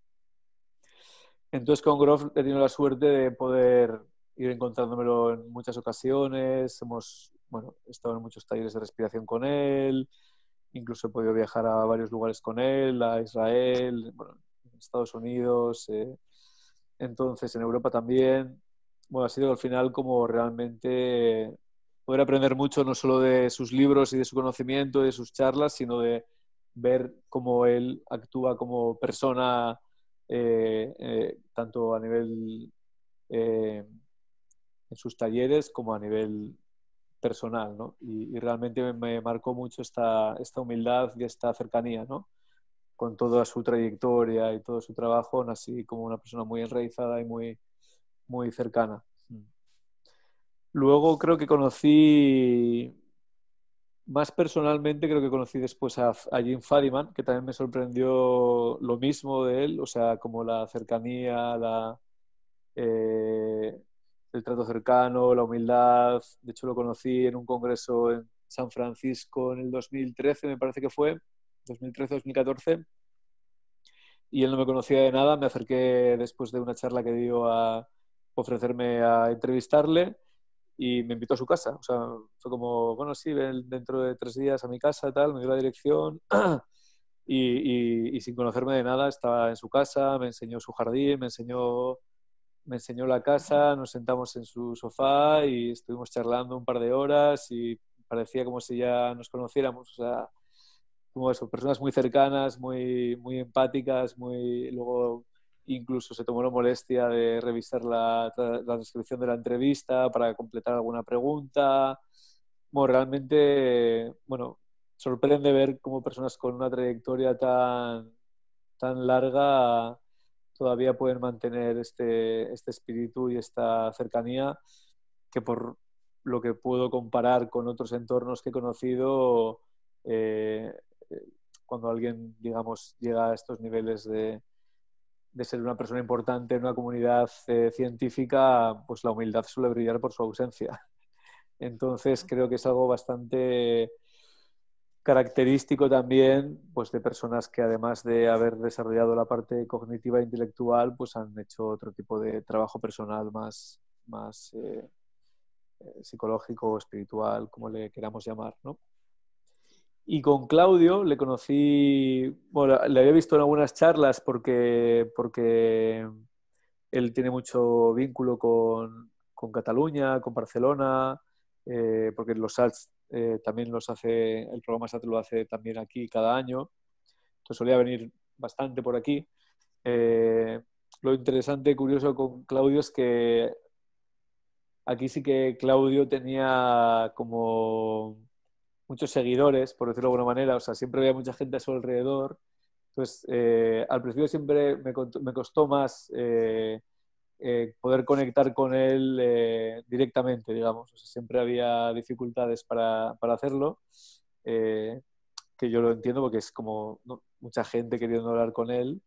Entonces con Groff he tenido la suerte de poder ir encontrándomelo en muchas ocasiones, hemos bueno, estado en muchos talleres de respiración con él, incluso he podido viajar a varios lugares con él, a Israel, bueno, Estados Unidos, eh, entonces en Europa también. Bueno, ha sido al final como realmente poder aprender mucho no solo de sus libros y de su conocimiento, de sus charlas, sino de ver cómo él actúa como persona, eh, eh, tanto a nivel eh, en sus talleres como a nivel personal, ¿no? Y, realmente me, marcó mucho esta, esta humildad y esta cercanía, ¿no? Con toda su trayectoria y todo su trabajo, así como una persona muy enraizada y muy, muy cercana. Luego creo que conocí, más personalmente, creo que conocí después a, Jim Fadiman, que también me sorprendió lo mismo de él, o sea, como la cercanía, eh, el trato cercano, la humildad. De hecho, lo conocí en un congreso en San Francisco en el 2013, me parece que fue, 2013-2014. Y él no me conocía de nada, me acerqué después de una charla que dio a ofrecerme a entrevistarle y me invitó a su casa. O sea, fue como, bueno, sí, ven dentro de tres días a mi casa, tal, me dio la dirección y, y, sin conocerme de nada estaba en su casa, me enseñó su jardín, me enseñó me enseñó la casa, nos sentamos en su sofá y estuvimos charlando un par de horas y parecía como si ya nos conociéramos. O sea, como eso, personas muy cercanas, muy, muy empáticas, muy... Luego incluso se tomó la molestia de revisar la, la descripción de la entrevista para completar alguna pregunta. Bueno, realmente, bueno, sorprende ver cómo personas con una trayectoria tan, tan larga todavía pueden mantener este, este espíritu y esta cercanía que por lo que puedo comparar con otros entornos que he conocido, eh, cuando alguien, digamos, llega a estos niveles de, de ser una persona importante en una comunidad eh, científica, pues la humildad suele brillar por su ausencia. Entonces creo que es algo bastante característico también pues de personas que además de haber desarrollado la parte cognitiva e intelectual pues han hecho otro tipo de trabajo personal más, más eh, eh, psicológico o espiritual como le queramos llamar ¿no? Y con Claudio le conocí bueno, le había visto en algunas charlas porque porque él tiene mucho vínculo con, con Cataluña con Barcelona eh, porque los SALS eh, también los hace, el programa SAT lo hace también aquí cada año, entonces solía venir bastante por aquí. Eh, lo interesante, curioso con Claudio es que aquí sí que Claudio tenía como muchos seguidores, por decirlo de alguna manera, o sea, siempre había mucha gente a su alrededor. Entonces, eh, al principio siempre me, me costó más eh, poder conectar con él eh, directamente, digamos. siempre había dificultades para, para hacerlo, eh, que yo lo entiendo porque es como mucha gente queriendo hablar con él.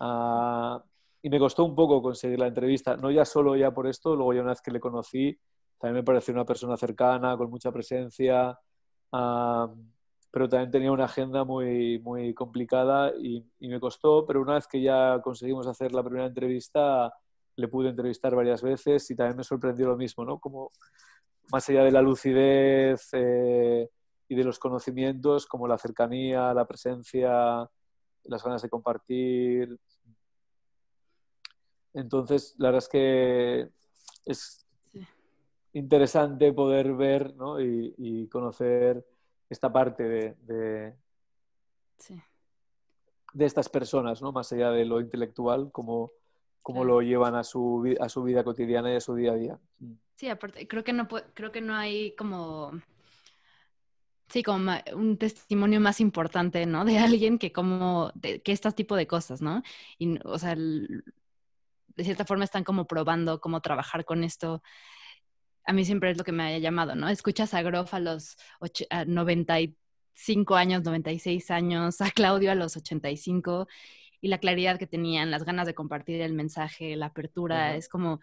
Ah, y me costó un poco conseguir la entrevista, no ya solo ya por esto, luego ya una vez que le conocí, también me pareció una persona cercana, con mucha presencia, ah, pero también tenía una agenda muy, muy complicada y, y, me costó, pero una vez que ya conseguimos hacer la primera entrevista, le pude entrevistar varias veces y también me sorprendió lo mismo, ¿no? Como más allá de la lucidez eh, y de los conocimientos, como la cercanía, la presencia, las ganas de compartir. Entonces, la verdad es que es interesante poder ver ¿no? y, conocer esta parte de, de, de, estas personas, ¿no? más allá de lo intelectual, como cómo lo llevan a su, a su vida cotidiana y a su día a día. Sí, aparte, creo que no, creo que no hay como, sí, como un testimonio más importante, ¿no? De alguien que como, que este tipo de cosas, ¿no? Y, o sea, de cierta forma están como probando cómo trabajar con esto. A mí siempre es lo que me haya llamado, ¿no? Escuchas a Groff a los 95 años, 96 años, a Claudio a los 85 y la claridad que tenían, las ganas de compartir el mensaje, la apertura, es como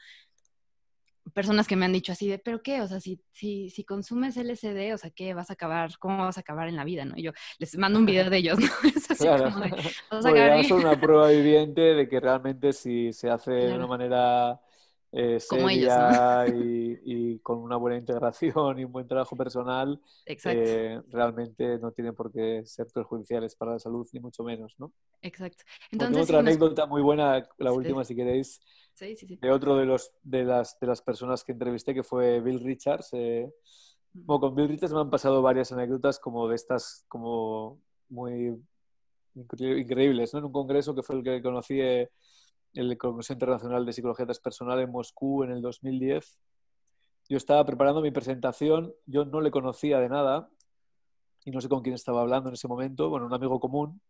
personas que me han dicho así de, pero qué, o sea, si, si, si consumes LSD, o sea, ¿qué vas a acabar? ¿Cómo vas a acabar en la vida? ¿no? Y yo les mando un video de ellos, ¿no? Es así como de, vas a acabar una prueba viviente de que realmente si se hace de una manera eh, Como ellos, y, con una buena integración y un buen trabajo personal, eh, realmente no tienen por qué ser perjudiciales para la salud, ni mucho menos, ¿no? Exacto. Entonces, otra anécdota muy buena, la última si queréis, de otro de, los, de, las, de las personas que entrevisté, que fue Bill Richards. Eh, con Bill Richards me han pasado varias anécdotas como de estas, como muy increíbles, ¿no? En un congreso que fue el que conocí el Congreso Internacional de Psicología Transpersonal en Moscú en el 2010. Yo estaba preparando mi presentación, yo no le conocía de nada y no sé con quién estaba hablando en ese momento, bueno, un amigo común,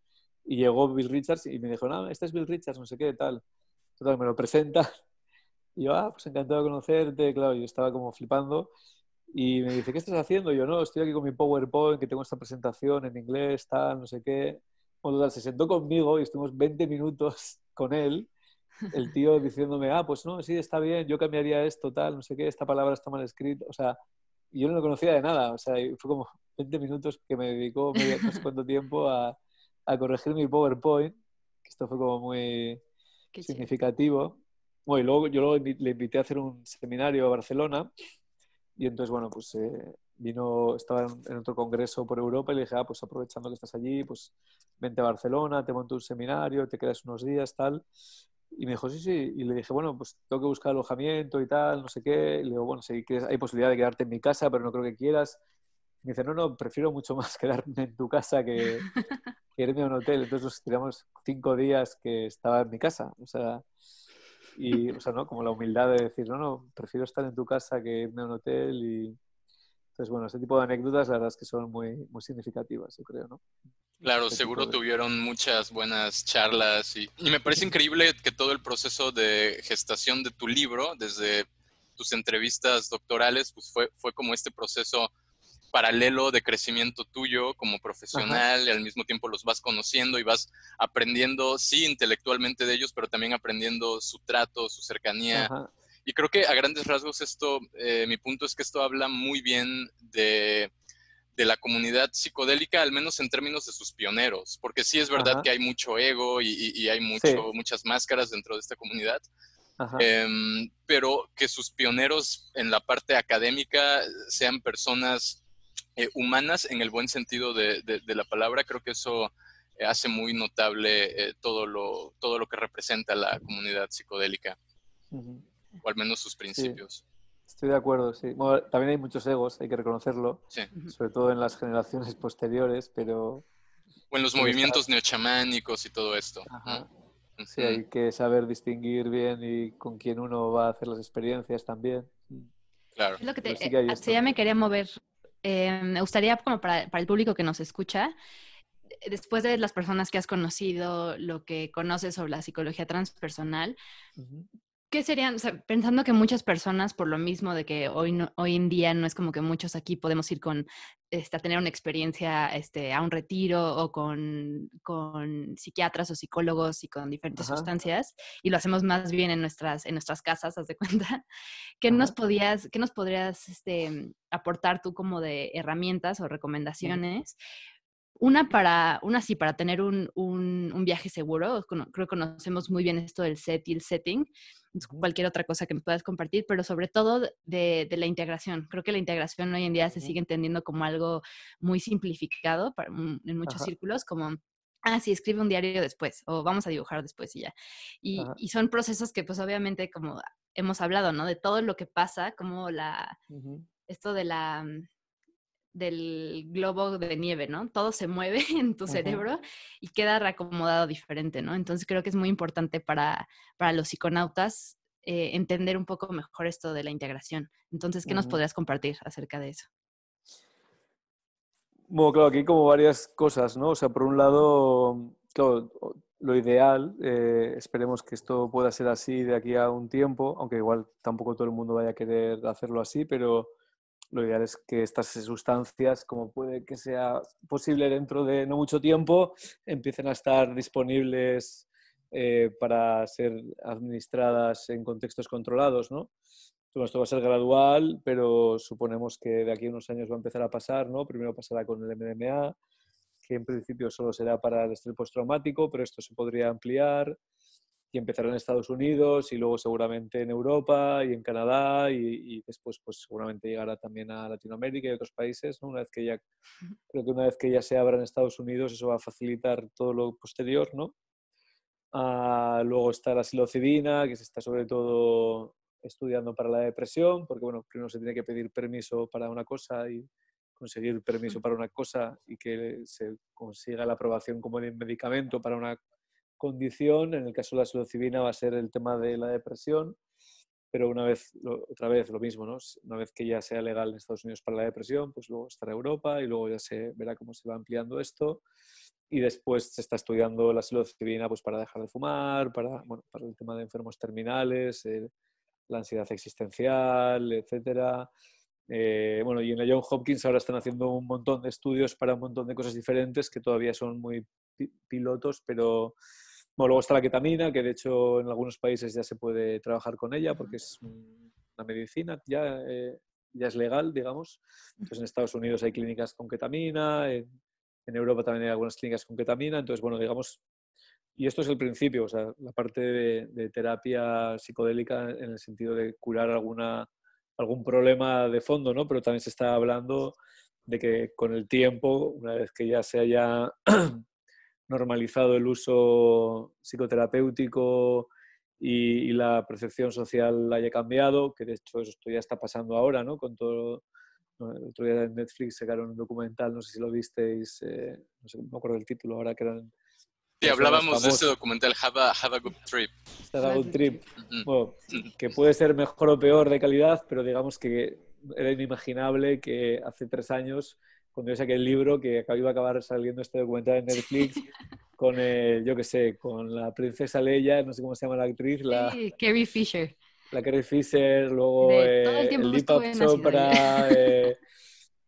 y llegó Bill Richards y me dijo, no, este es Bill Richards, no sé qué, tal. Total, me lo presenta y yo, ah, pues encantado de conocerte, claro, yo estaba como flipando y me dice, ¿qué estás haciendo? Y yo, no, estoy aquí con mi PowerPoint, que tengo esta presentación en inglés, tal, no sé qué. Bueno, total, se sentó conmigo y estuvimos 20 minutos con él el tío diciéndome, ah, pues no, sí, está bien, yo cambiaría esto, tal, no sé qué, esta palabra está mal escrita, o sea, yo no lo conocía de nada, o sea, fue como 20 minutos que me dedicó medio no sé cuánto tiempo a, a, corregir mi PowerPoint, que esto fue como muy significativo. Bueno, y luego yo luego le invité a hacer un seminario a Barcelona y entonces, bueno, pues eh, vino, estaba en, otro congreso por Europa y le dije, ah, pues aprovechando que estás allí, pues vente a Barcelona, te monto un seminario, te quedas unos días, tal. Y me dijo, sí, sí. Y le dije, bueno, pues tengo que buscar alojamiento y tal, no sé qué. Y le digo, bueno, si quieres, hay posibilidad de quedarte en mi casa, pero no creo que quieras. Y me dice, no, no, prefiero mucho más quedarme en tu casa que, que irme a un hotel. Entonces nos tiramos cinco días que estaba en mi casa. O sea, y, o sea, ¿no? Como la humildad de decir, no, no, prefiero estar en tu casa que irme a un hotel y... Entonces, bueno, ese tipo de anécdotas, la verdad es que son muy, muy significativas, yo creo, ¿no? Claro, seguro tuvieron muchas buenas charlas y, y, me parece increíble que todo el proceso de gestación de tu libro, desde tus entrevistas doctorales, pues fue, fue como este proceso paralelo de crecimiento tuyo como profesional Ajá. y al mismo tiempo los vas conociendo y vas aprendiendo, sí, intelectualmente de ellos, pero también aprendiendo su trato, su cercanía. Ajá. Y creo que a grandes rasgos esto, eh, mi punto es que esto habla muy bien de, de, la comunidad psicodélica, al menos en términos de sus pioneros, porque sí es verdad Ajá. que hay mucho ego y, y, y hay mucho, sí. muchas máscaras dentro de esta comunidad, eh, pero que sus pioneros en la parte académica sean personas eh, humanas en el buen sentido de, de, de, la palabra, creo que eso hace muy notable eh, todo, lo, todo lo que representa la comunidad psicodélica, uh -huh. o al menos sus principios. Sí. Estoy de acuerdo, sí. Bueno, también hay muchos egos, hay que reconocerlo, sí. sobre todo en las generaciones posteriores, pero... O en los movimientos estar... neochamánicos y todo esto. Ajá. ¿no? Sí, hay que saber distinguir bien y con quién uno va a hacer las experiencias también. Claro. Lo que te, sí que ya me quería mover eh, me gustaría, como para, para, el público que nos escucha, después de las personas que has conocido, lo que conoces sobre la psicología transpersonal, uh -huh. ¿Qué serían, o sea, pensando que muchas personas, por lo mismo de que hoy, no, hoy en día no es como que muchos aquí podemos ir con, este, a tener una experiencia este, a un retiro o con, con psiquiatras o psicólogos y con diferentes Ajá. sustancias, y lo hacemos más bien en nuestras, en nuestras casas, haz de cuenta, ¿qué Ajá. nos, podías, qué nos podrías este, aportar tú como de herramientas o recomendaciones? Una para, una sí, para tener un, un, un, viaje seguro. Creo que conocemos muy bien esto del set y el setting. Cualquier otra cosa que nos puedas compartir, pero sobre todo de, de la integración. Creo que la integración hoy en día se sigue entendiendo como algo muy simplificado para, en muchos Ajá. círculos, como ah, sí, escribe un diario después, o vamos a dibujar después y ya. Y, y, son procesos que pues obviamente como hemos hablado, ¿no? De todo lo que pasa, como la, uh -huh. esto de la, del globo de nieve, ¿no? Todo se mueve en tu uh -huh. cerebro y queda reacomodado diferente, ¿no? Entonces creo que es muy importante para, para los psiconautas eh, entender un poco mejor esto de la integración. Entonces, ¿qué uh -huh. nos podrías compartir acerca de eso? Bueno, claro, aquí hay como varias cosas, ¿no? O sea, por un lado, claro, lo ideal, eh, esperemos que esto pueda ser así de aquí a un tiempo, aunque igual tampoco todo el mundo vaya a querer hacerlo así, pero lo ideal es que estas sustancias, como puede que sea posible dentro de no mucho tiempo, empiecen a estar disponibles eh, para ser administradas en contextos controlados, ¿no? Esto va a ser gradual, pero suponemos que de aquí a unos años va a empezar a pasar, ¿no? Primero pasará con el MDMA, que en principio solo será para el estrés postraumático, pero esto se podría ampliar y empezará en Estados Unidos y luego seguramente en Europa y en Canadá y, y, después pues seguramente llegará también a Latinoamérica y otros países. ¿no? Una vez que ya, creo que una vez que ya se abra en Estados Unidos eso va a facilitar todo lo posterior, ¿no? Ah, luego está la psilocibina, que se está sobre todo estudiando para la depresión, porque bueno, primero se tiene que pedir permiso para una cosa y conseguir permiso para una cosa y que se consiga la aprobación como medicamento para una condición, en el caso de la psilocibina va a ser el tema de la depresión, pero una vez, otra vez lo mismo, ¿no? Una vez que ya sea legal en Estados Unidos para la depresión, pues luego estará Europa y luego ya se verá cómo se va ampliando esto y después se está estudiando la psilocibina pues para dejar de fumar, para, bueno, para el tema de enfermos terminales, eh, la ansiedad existencial, etcétera. Eh, bueno, y en la John Hopkins ahora están haciendo un montón de estudios para un montón de cosas diferentes que todavía son muy pilotos, pero bueno, luego está la ketamina, que de hecho en algunos países ya se puede trabajar con ella porque es una medicina, ya, eh, ya es legal, digamos. Entonces en Estados Unidos hay clínicas con ketamina, en, en, Europa también hay algunas clínicas con ketamina. Entonces, bueno, digamos, y esto es el principio, o sea, la parte de, de terapia psicodélica en el sentido de curar alguna, algún problema de fondo, ¿no? Pero también se está hablando de que con el tiempo, una vez que ya se haya normalizado el uso psicoterapéutico y, la percepción social haya cambiado, que de hecho esto ya está pasando ahora, ¿no? Con todo, el otro día en Netflix sacaron un documental, no sé si lo visteis, eh, no sé, me acuerdo del título ahora, que eran... Sí, hablábamos de ese documental, Have a, have a Good Trip. Have a Good Trip. Bueno, que puede ser mejor o peor de calidad, pero digamos que era inimaginable que hace tres años, cuando yo saqué el libro, que iba a acabar saliendo este documental en Netflix, con, el, yo qué sé, con la princesa Leia, no sé cómo se llama la actriz. La, sí, Carrie Fisher. La Carrie Fisher, luego eh, el, Deepak Chopra, eh,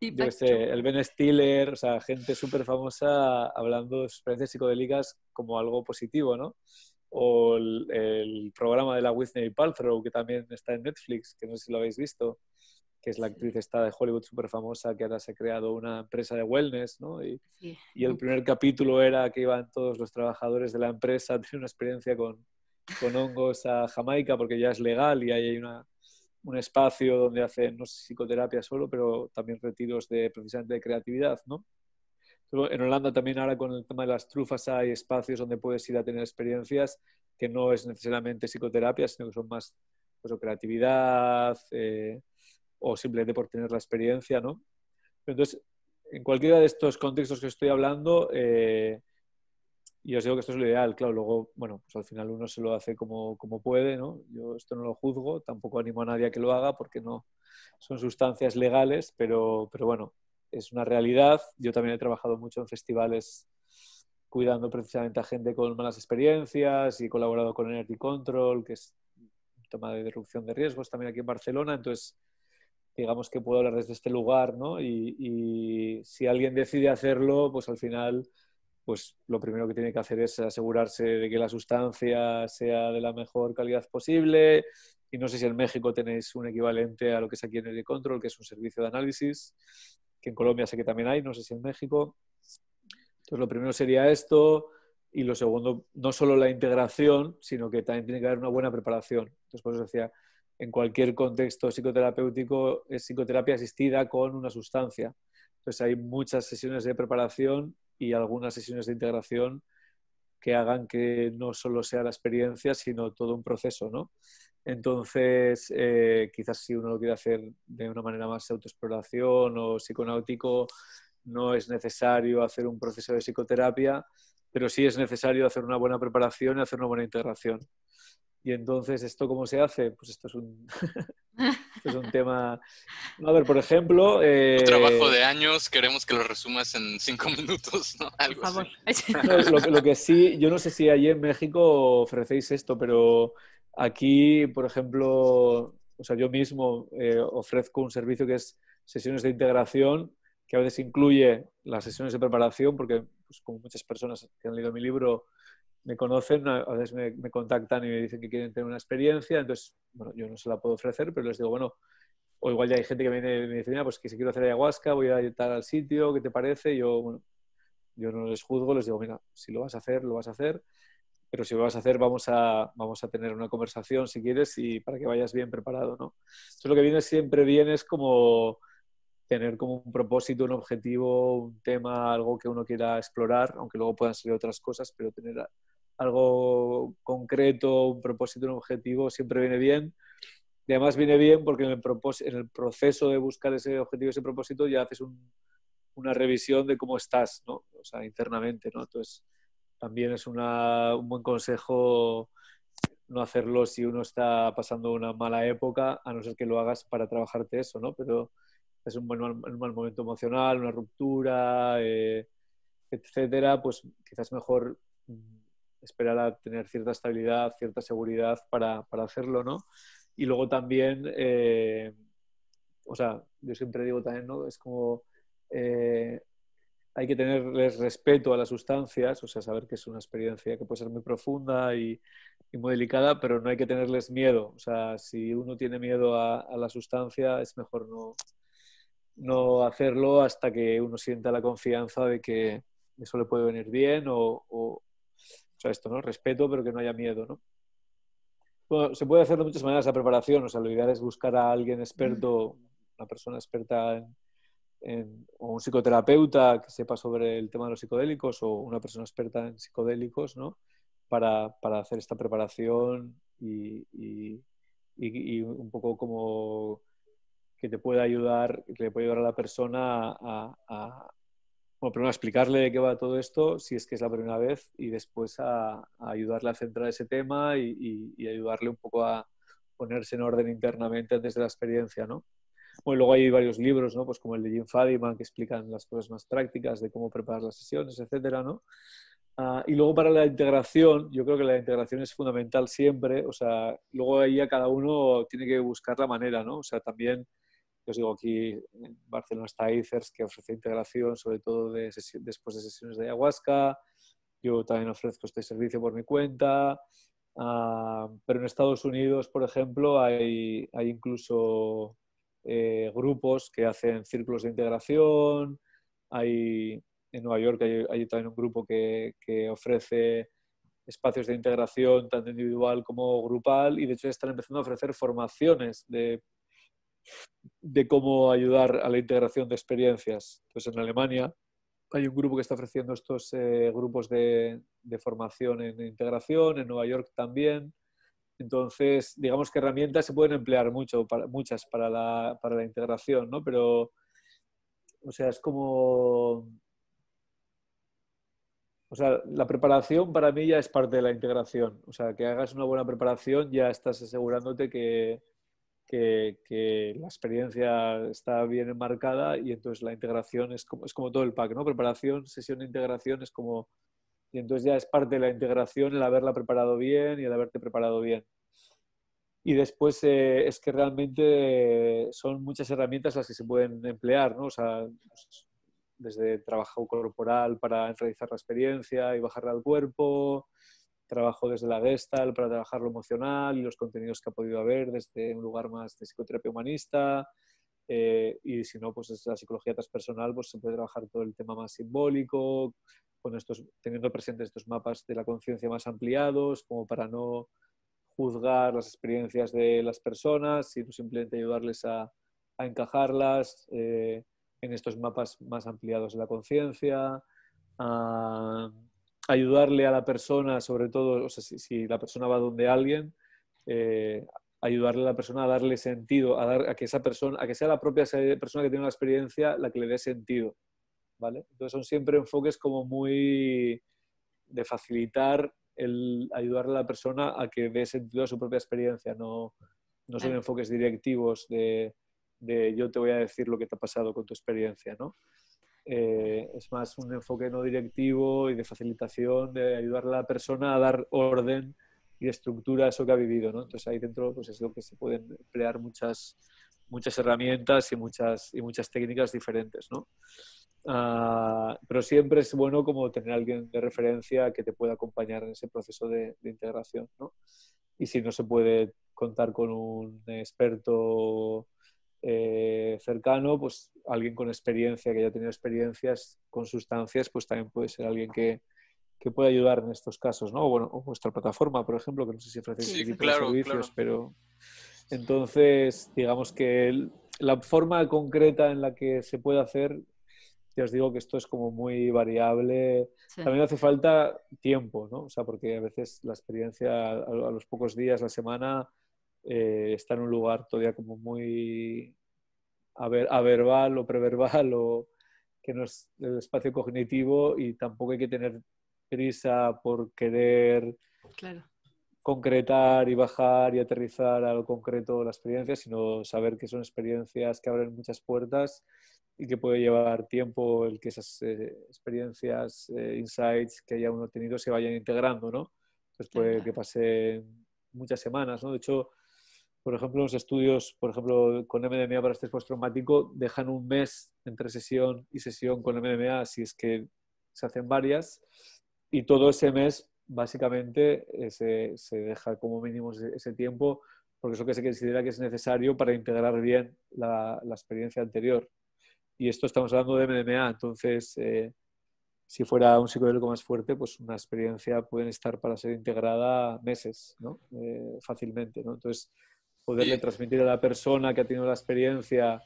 yo sé, el Ben Stiller, o sea, gente súper famosa hablando de experiencias psicodélicas como algo positivo, ¿no? O el, el, programa de la Whitney Paltrow, que también está en Netflix, que no sé si lo habéis visto que es la actriz esta de Hollywood súper famosa, que ahora se ha creado una empresa de wellness, ¿no? Y, y, el primer capítulo era que iban todos los trabajadores de la empresa a tener una experiencia con, con hongos a Jamaica, porque ya es legal y ahí hay una, un espacio donde hacen, no sé, psicoterapia solo, pero también retiros de precisamente de creatividad, ¿no? En Holanda también ahora con el tema de las trufas hay espacios donde puedes ir a tener experiencias que no es necesariamente psicoterapia, sino que son más pues, creatividad, eh, o simplemente por tener la experiencia, ¿no? Entonces, en cualquiera de estos contextos que estoy hablando, eh, y os digo que esto es lo ideal, claro, luego, bueno, pues al final uno se lo hace como, como puede, ¿no? Yo esto no lo juzgo, tampoco animo a nadie a que lo haga porque no son sustancias legales, pero, pero bueno, es una realidad. Yo también he trabajado mucho en festivales cuidando precisamente a gente con malas experiencias y he colaborado con Energy Control, que es un tema de reducción de riesgos también aquí en Barcelona. Entonces, digamos que puedo hablar desde este lugar, ¿no? Y, si alguien decide hacerlo, pues al final, pues lo primero que tiene que hacer es asegurarse de que la sustancia sea de la mejor calidad posible. Y no sé si en México tenéis un equivalente a lo que es aquí en el Control, que es un servicio de análisis, que en Colombia sé que también hay, no sé si en México. Entonces, lo primero sería esto. Y lo segundo, no solo la integración, sino que también tiene que haber una buena preparación. Entonces, por eso decía, en cualquier contexto psicoterapéutico es psicoterapia asistida con una sustancia. Entonces hay muchas sesiones de preparación y algunas sesiones de integración que hagan que no solo sea la experiencia, sino todo un proceso, ¿no? Entonces, eh, quizás si uno lo quiere hacer de una manera más autoexploración o psiconáutico, no es necesario hacer un proceso de psicoterapia, pero sí es necesario hacer una buena preparación y hacer una buena integración. Y entonces, ¿esto cómo se hace? Pues esto es un, es un tema... A ver, por ejemplo... Eh... Un trabajo de años, queremos que lo resumas en cinco minutos, ¿no? Algo por favor. lo, que sí, yo no sé si allí en México ofrecéis esto, pero aquí, por ejemplo, o sea, yo mismo eh, ofrezco un servicio que es sesiones de integración, que a veces incluye las sesiones de preparación, porque pues, como muchas personas que han leído mi libro me conocen, a veces me, contactan y me dicen que quieren tener una experiencia, entonces, bueno, yo no se la puedo ofrecer, pero les digo, bueno, o igual ya hay gente que viene y me dice, mira, pues que si quiero hacer ayahuasca, voy a ir al sitio, ¿qué te parece? yo, bueno, yo no les juzgo, les digo, mira, si lo vas a hacer, lo vas a hacer, pero si lo vas a hacer, vamos a, vamos a tener una conversación si quieres y para que vayas bien preparado, ¿no? Entonces lo que viene siempre bien es como tener como un propósito, un objetivo, un tema, algo que uno quiera explorar, aunque luego puedan ser otras cosas, pero tener algo concreto, un propósito, un objetivo, siempre viene bien. Y además viene bien porque en el, en el proceso de buscar ese objetivo, ese propósito, ya haces una revisión de cómo estás, ¿no? O sea, internamente, ¿no? Entonces, también es una, un buen consejo no hacerlo si uno está pasando una mala época, a no ser que lo hagas para trabajarte eso, ¿no? Pero es un, buen, un mal momento emocional, una ruptura, eh, etcétera, pues quizás mejor esperar a tener cierta estabilidad, cierta seguridad para, para hacerlo, ¿no? Y luego también, eh, o sea, yo siempre digo también, ¿no? Es como eh, hay que tenerles respeto a las sustancias, o sea, saber que es una experiencia que puede ser muy profunda y, muy delicada, pero no hay que tenerles miedo. O sea, si uno tiene miedo a, la sustancia, es mejor no, no hacerlo hasta que uno sienta la confianza de que eso le puede venir bien o sea, esto, ¿no? Respeto, pero que no haya miedo, ¿no? Bueno, se puede hacer de muchas maneras la preparación, o sea, lo ideal es buscar a alguien experto, una persona experta en, o un psicoterapeuta que sepa sobre el tema de los psicodélicos o una persona experta en psicodélicos, ¿no? Para, para hacer esta preparación y, un poco como que te puede ayudar, que le puede ayudar a la persona a, bueno, primero a explicarle de qué va todo esto, si es que es la primera vez, y después a, ayudarle a centrar ese tema y, y, ayudarle un poco a ponerse en orden internamente antes de la experiencia, ¿no? Bueno, luego hay varios libros, ¿no? Pues como el de Jim Fadiman, que explican las cosas más prácticas de cómo preparar las sesiones, etcétera, ¿no? Ah, y luego para la integración, yo creo que la integración es fundamental siempre, o sea, luego ahí a cada uno tiene que buscar la manera, ¿no? O sea, también, os digo, aquí en Barcelona está ICERS, que ofrece integración, sobre todo después de sesiones de ayahuasca, yo también ofrezco este servicio por mi cuenta, ah, pero en Estados Unidos, por ejemplo, hay, hay incluso eh, grupos que hacen círculos de integración, hay en Nueva York hay, también un grupo que, ofrece espacios de integración tanto individual como grupal y de hecho están empezando a ofrecer formaciones de, de cómo ayudar a la integración de experiencias. Pues en Alemania hay un grupo que está ofreciendo estos eh, grupos de, formación en integración, en Nueva York también. Entonces, digamos que herramientas se pueden emplear mucho, muchas para la, para la integración, ¿no? Pero, o sea, es como o sea, la preparación para mí ya es parte de la integración. O sea, que hagas una buena preparación ya estás asegurándote que, que, la experiencia está bien enmarcada y entonces la integración es como, es como todo el pack, ¿no? Preparación, sesión de integración es como... Y entonces ya es parte de la integración el haberla preparado bien y el haberte preparado bien. Y después eh, es que realmente son muchas herramientas las que se pueden emplear, ¿no? O sea, desde trabajo corporal para realizar la experiencia y bajarla al cuerpo, trabajo desde la Gestalt para trabajar lo emocional y los contenidos que ha podido haber desde un lugar más de psicoterapia humanista. Eh, y si no, pues desde la psicología transpersonal, pues se puede trabajar todo el tema más simbólico, con estos, teniendo presentes estos mapas de la conciencia más ampliados, como para no juzgar las experiencias de las personas, sino simplemente ayudarles a, a encajarlas. Eh, en estos mapas más ampliados de la conciencia, ayudarle a la persona, sobre todo, o sea, si, la persona va donde alguien, eh, ayudarle a la persona a darle sentido, a, dar, a que esa persona, a que sea la propia persona que tiene la experiencia la que le dé sentido, ¿vale? Entonces son siempre enfoques como muy de facilitar el ayudarle a la persona a que dé sentido a su propia experiencia, no, no son enfoques directivos de de yo te voy a decir lo que te ha pasado con tu experiencia, ¿no? Eh, es más un enfoque no directivo y de facilitación, de ayudar a la persona a dar orden y estructura a eso que ha vivido, ¿no? Entonces ahí dentro pues es lo que se pueden emplear muchas, muchas herramientas y muchas, y muchas técnicas diferentes, ¿no? Ah, pero siempre es bueno como tener alguien de referencia que te pueda acompañar en ese proceso de, de integración, ¿no? Y si no se puede contar con un experto eh, cercano, pues alguien con experiencia, que haya tenido experiencias con sustancias, pues también puede ser alguien que, que puede ayudar en estos casos, ¿no? O, bueno, o vuestra plataforma, por ejemplo, que no sé si ofrece sí, servicios, pero entonces, digamos que la forma concreta en la que se puede hacer, ya os digo que esto es como muy variable. También hace falta tiempo, ¿no? O sea, porque a veces la experiencia a los pocos días, la semana, eh, está en un lugar todavía como muy averbal o preverbal o que no es el espacio cognitivo y tampoco hay que tener prisa por querer concretar y bajar y aterrizar a lo concreto la experiencia, sino saber que son experiencias que abren muchas puertas y que puede llevar tiempo el que esas eh, experiencias, eh, insights que haya uno tenido se vayan integrando, ¿no? Pues puede que pasen muchas semanas, ¿no? De hecho, por ejemplo, los estudios, por ejemplo, con MDMA para estrés postraumático, dejan un mes entre sesión y sesión con MDMA si es que se hacen varias, y todo ese mes básicamente eh, se, se, deja como mínimo ese, tiempo, porque es lo que se considera que es necesario para integrar bien la, la experiencia anterior. Y esto estamos hablando de MDMA, entonces, eh, si fuera un psicodélico más fuerte, pues una experiencia puede estar para ser integrada meses, ¿no? Eh, fácilmente, ¿no? Entonces, poderle transmitir a la persona que ha tenido la experiencia,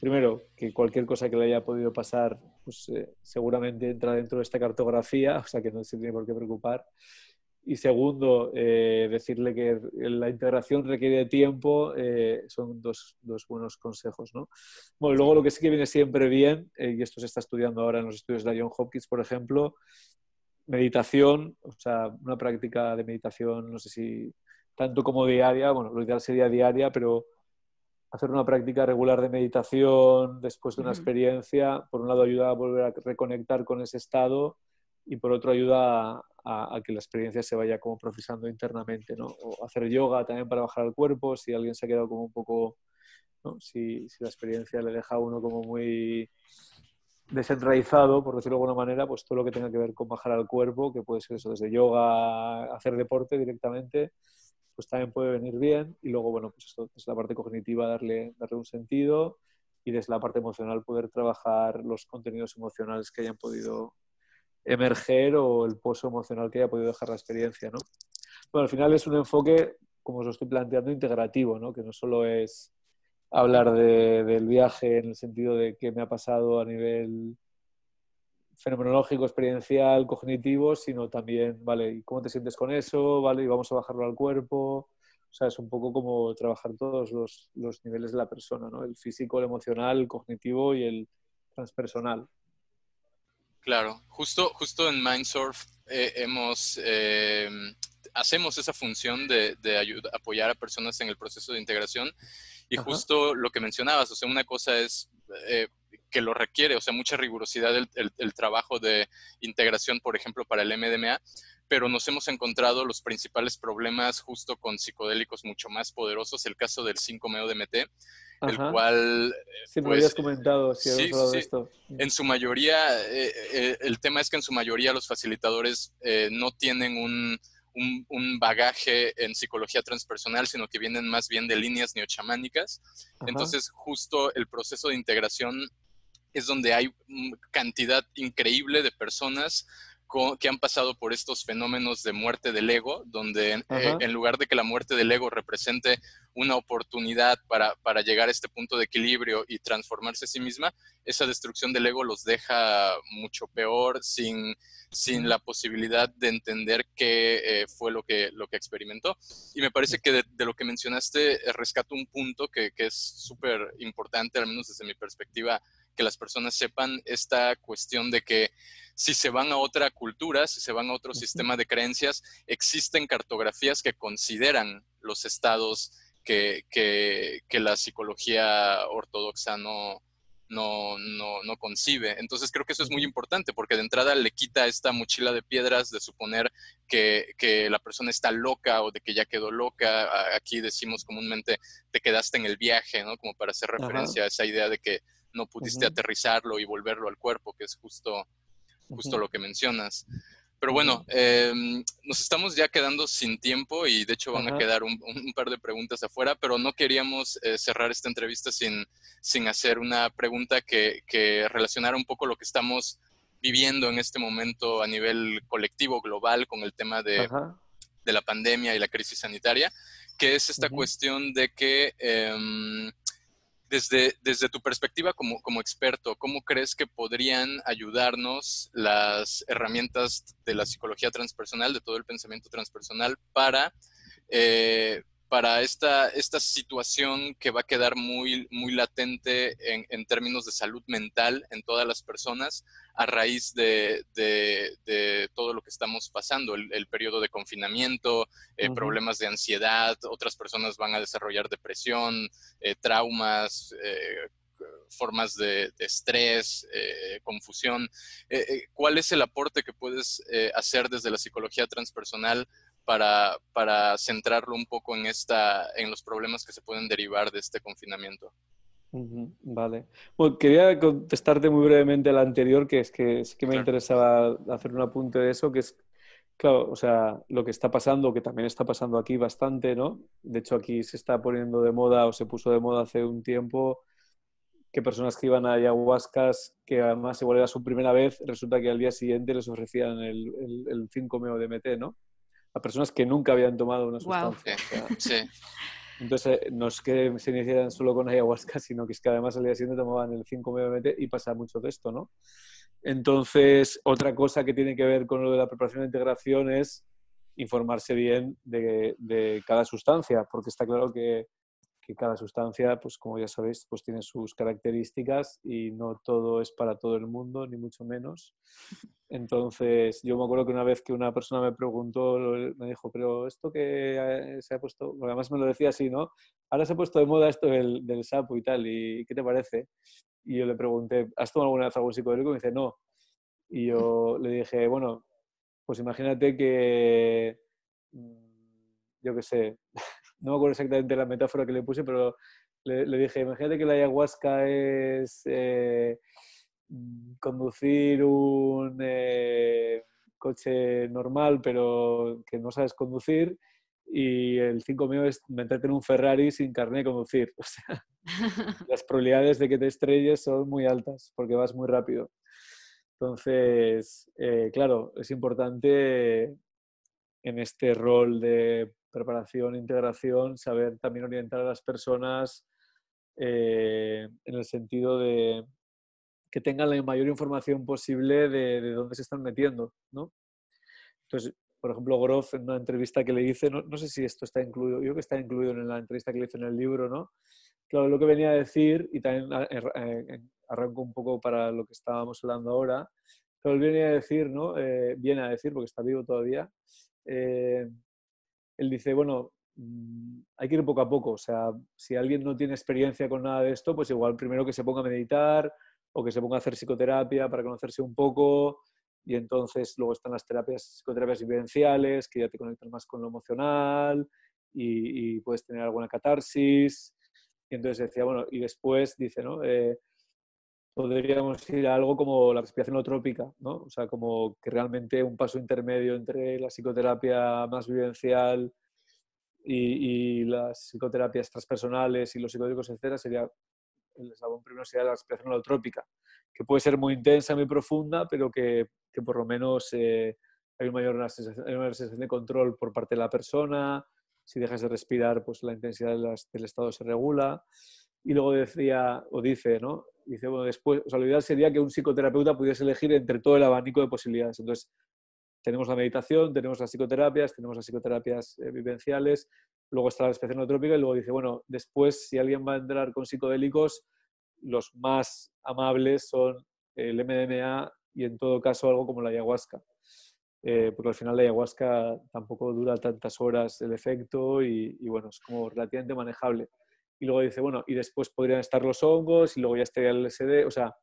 primero, que cualquier cosa que le haya podido pasar, pues eh, seguramente entra dentro de esta cartografía, o sea que no se tiene por qué preocupar. Y segundo, eh, decirle que la integración requiere tiempo, eh, son dos, dos, buenos consejos. ¿no? Bueno, luego lo que sí que viene siempre bien, eh, y esto se está estudiando ahora en los estudios de John Hopkins, por ejemplo, meditación, o sea, una práctica de meditación, no sé si tanto como diaria, bueno, lo ideal sería diaria, pero hacer una práctica regular de meditación después de una experiencia, por un lado ayuda a volver a reconectar con ese estado y por otro ayuda a, que la experiencia se vaya como procesando internamente, ¿no? O hacer yoga también para bajar el cuerpo, si alguien se ha quedado como un poco, ¿no? si, si la experiencia le deja a uno como muy desenraizado, por decirlo de alguna manera, pues todo lo que tenga que ver con bajar al cuerpo, que puede ser eso, desde yoga, hacer deporte directamente, pues también puede venir bien. Y luego, bueno, pues esto es la parte cognitiva, darle, darle un sentido y desde la parte emocional poder trabajar los contenidos emocionales que hayan podido emerger o el pozo emocional que haya podido dejar la experiencia, ¿no? Bueno, al final es un enfoque, como os lo estoy planteando, integrativo, ¿no? Que no solo es hablar de, del viaje en el sentido de qué me ha pasado a nivel fenomenológico, experiencial, cognitivo, sino también, ¿vale? ¿Y cómo te sientes con eso? ¿Vale? Y vamos a bajarlo al cuerpo. O sea, es un poco como trabajar todos los, los niveles de la persona, ¿no? El físico, el emocional, el cognitivo y el transpersonal. Claro, justo, justo en Mindsurf eh, hemos, eh, hacemos esa función de, de apoyar a personas en el proceso de integración y justo lo que mencionabas, o sea, una cosa es eh, que lo requiere, o sea, mucha rigurosidad el, trabajo de integración, por ejemplo, para el MDMA, pero nos hemos encontrado los principales problemas justo con psicodélicos mucho más poderosos, el caso del 5-MeO-DMT, el cual... Sí, me habías pues, comentado, sí, sí, de esto. En su mayoría, eh, eh, el tema es que en su mayoría los facilitadores eh, no tienen un, un, bagaje en psicología transpersonal, sino que vienen más bien de líneas neochamánicas. Entonces, justo el proceso de integración es donde hay cantidad increíble de personas que han pasado por estos fenómenos de muerte del ego, donde eh, en lugar de que la muerte del ego represente una oportunidad para, para, llegar a este punto de equilibrio y transformarse a sí misma, esa destrucción del ego los deja mucho peor, sin, sin la posibilidad de entender qué eh, fue lo que, lo que experimentó. Y me parece que de, de lo que mencionaste, eh, rescato un punto que, que es súper importante, al menos desde mi perspectiva, que las personas sepan esta cuestión de que si se van a otra cultura, si se van a otro sistema de creencias, existen cartografías que consideran los estados que, que, la psicología ortodoxa no, no, no, no, concibe. Entonces creo que eso es muy importante porque de entrada le quita esta mochila de piedras de suponer que, que, la persona está loca o de que ya quedó loca. Aquí decimos comúnmente te quedaste en el viaje, ¿no? Como para hacer referencia a esa idea de que no pudiste aterrizarlo y volverlo al cuerpo, que es justo, justo lo que mencionas. Pero bueno, em, nos estamos ya quedando sin tiempo y de hecho van a quedar un, par de preguntas afuera, pero no queríamos eh, cerrar esta entrevista sin, sin hacer una pregunta que, que, relacionara un poco lo que estamos viviendo en este momento a nivel colectivo, global, con el tema de, de la pandemia y la crisis sanitaria, que es esta cuestión de que em, desde, desde tu perspectiva como, como experto, ¿cómo crees que podrían ayudarnos las herramientas de la psicología transpersonal, de todo el pensamiento transpersonal, para eh, para esta, esta situación que va a quedar muy, muy latente en, en términos de salud mental en todas las personas a raíz de, de, todo lo que estamos pasando, el, periodo de confinamiento, eh, problemas de ansiedad, otras personas van a desarrollar depresión, eh, traumas, eh, formas de, estrés, confusión. ¿Cuál es el aporte que puedes hacer desde la psicología transpersonal para, para centrarlo un poco en, esta, en los problemas que se pueden derivar de este confinamiento. Vale. Bueno, quería contestarte muy brevemente la anterior, que es que sí que me interesaba hacer un apunte de eso, que es, claro, o sea, lo que está pasando, que también está pasando aquí bastante, ¿no? De hecho, aquí se está poniendo de moda o se puso de moda hace un tiempo que personas que iban a ayahuascas, que además igual era su primera vez, resulta que al día siguiente les ofrecían el, el, el 5-meo DMT, ¿no? A personas que nunca habían tomado una sustancia. Entonces, eh, no es que se iniciaran solo con ayahuasca, sino que es que además al día siguiente tomaban el 5 MMT y pasa mucho de esto, ¿no? Entonces, otra cosa que tiene que ver con lo de la preparación de integración es informarse bien de, de cada sustancia, porque está claro que, que cada sustancia, pues como ya sabéis, pues tiene sus características y no todo es para todo el mundo, ni mucho menos. Entonces, yo me acuerdo que una vez que una persona me preguntó, me dijo, pero esto que eh, se ha puesto, además me lo decía así, ¿no? Ahora se ha puesto de moda esto del, del sapo y tal, ¿y qué te parece? Y yo le pregunté, ¿has tomado alguna vez algún psicodélico? Y me dice, no. Y yo le dije, bueno, pues imagínate que, mm, yo qué sé, no me acuerdo exactamente la metáfora que le puse, pero le, dije, imagínate que la ayahuasca es eh, conducir un eh, coche normal, pero que no sabes conducir, y el 5 mío es meterte en un Ferrari sin carnet de conducir. O sea, las probabilidades de que te estrelles son muy altas porque vas muy rápido. Entonces, eh, claro, es importante en este rol de preparación, integración, saber también orientar a las personas eh, en el sentido de que tengan la mayor información posible de, dónde se están metiendo, ¿no? Entonces, por ejemplo, Groff en una entrevista que le hice, no, sé si esto está incluido, yo creo que está incluido en la entrevista que le hice en el libro, ¿no? Claro, lo que venía a decir, y también arranco un poco para lo que estábamos hablando ahora, pero él viene a decir, ¿no? Eh, viene a decir, porque está vivo todavía, él dice, bueno, mm, hay que ir poco a poco. O sea, si alguien no tiene experiencia con nada de esto, pues igual primero que se ponga a meditar o que se ponga a hacer psicoterapia para conocerse un poco. Y entonces luego están las terapias, psicoterapias vivenciales, que ya te conectan más con lo emocional y, puedes tener alguna catarsis. Y entonces decía, bueno, y después dice, ¿no? Eh, podríamos ir a algo como la respiración holotrópica, ¿no? O sea, como que realmente un paso intermedio entre la psicoterapia más vivencial y, las psicoterapias transpersonales y los psicodélicos, etcétera, sería el eslabón primero sería la respiración holotrópica, que puede ser muy intensa, muy profunda, pero que, que por lo menos eh, hay, una mayor, sensación de control por parte de la persona. Si dejas de respirar, pues la intensidad del estado se regula. Y luego decía, o dice, ¿no? Dice, bueno, después, o sea, lo ideal sería que un psicoterapeuta pudiese elegir entre todo el abanico de posibilidades. Entonces, tenemos la meditación, tenemos las psicoterapias, tenemos las psicoterapias eh, vivenciales, luego está la respiración holotrópica y luego dice, bueno, después si alguien va a entrar con psicodélicos, los más amables son el MDMA y en todo caso algo como la ayahuasca. Eh, porque al final la ayahuasca tampoco dura tantas horas el efecto y, y bueno, es como relativamente manejable y luego dice, bueno, y después podrían estar los hongos y luego ya estaría el LSD, o sea,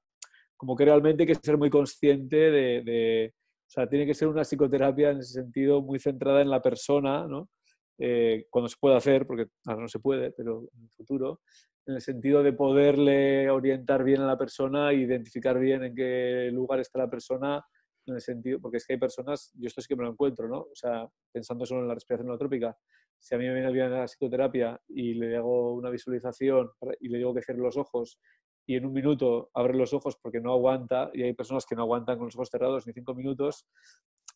como que realmente hay que ser muy consciente de, o sea, tiene que ser una psicoterapia en ese sentido muy centrada en la persona, ¿no? Eh, cuando se puede hacer, porque ahora no se puede, pero en el futuro, en el sentido de poderle orientar bien a la persona, identificar bien en qué lugar está la persona, en el sentido, porque es que hay personas, yo esto sí que me lo encuentro, ¿no? O sea, pensando solo en la respiración holotrópica, si a mí me viene alguien a la psicoterapia y le hago una visualización y le digo que cierre los ojos y en un minuto abre los ojos porque no aguanta, y hay personas que no aguantan con los ojos cerrados ni cinco minutos,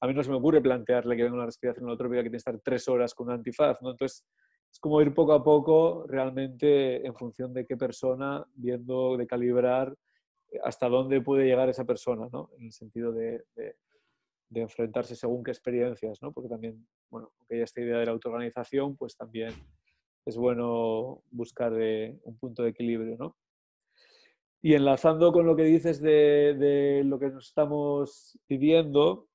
a mí no se me ocurre plantearle que venga una respiración holotrópica que tiene que estar tres horas con un antifaz, ¿no? Entonces, es como ir poco a poco realmente en función de qué persona, viendo de calibrar hasta dónde puede llegar esa persona, ¿no? En el sentido de, de enfrentarse según qué experiencias, ¿no? Porque también, bueno, aunque hay esta idea de la autoorganización, pues también es bueno buscar eh, un punto de equilibrio, ¿no? Y enlazando con lo que dices de, de lo que nos estamos viviendo,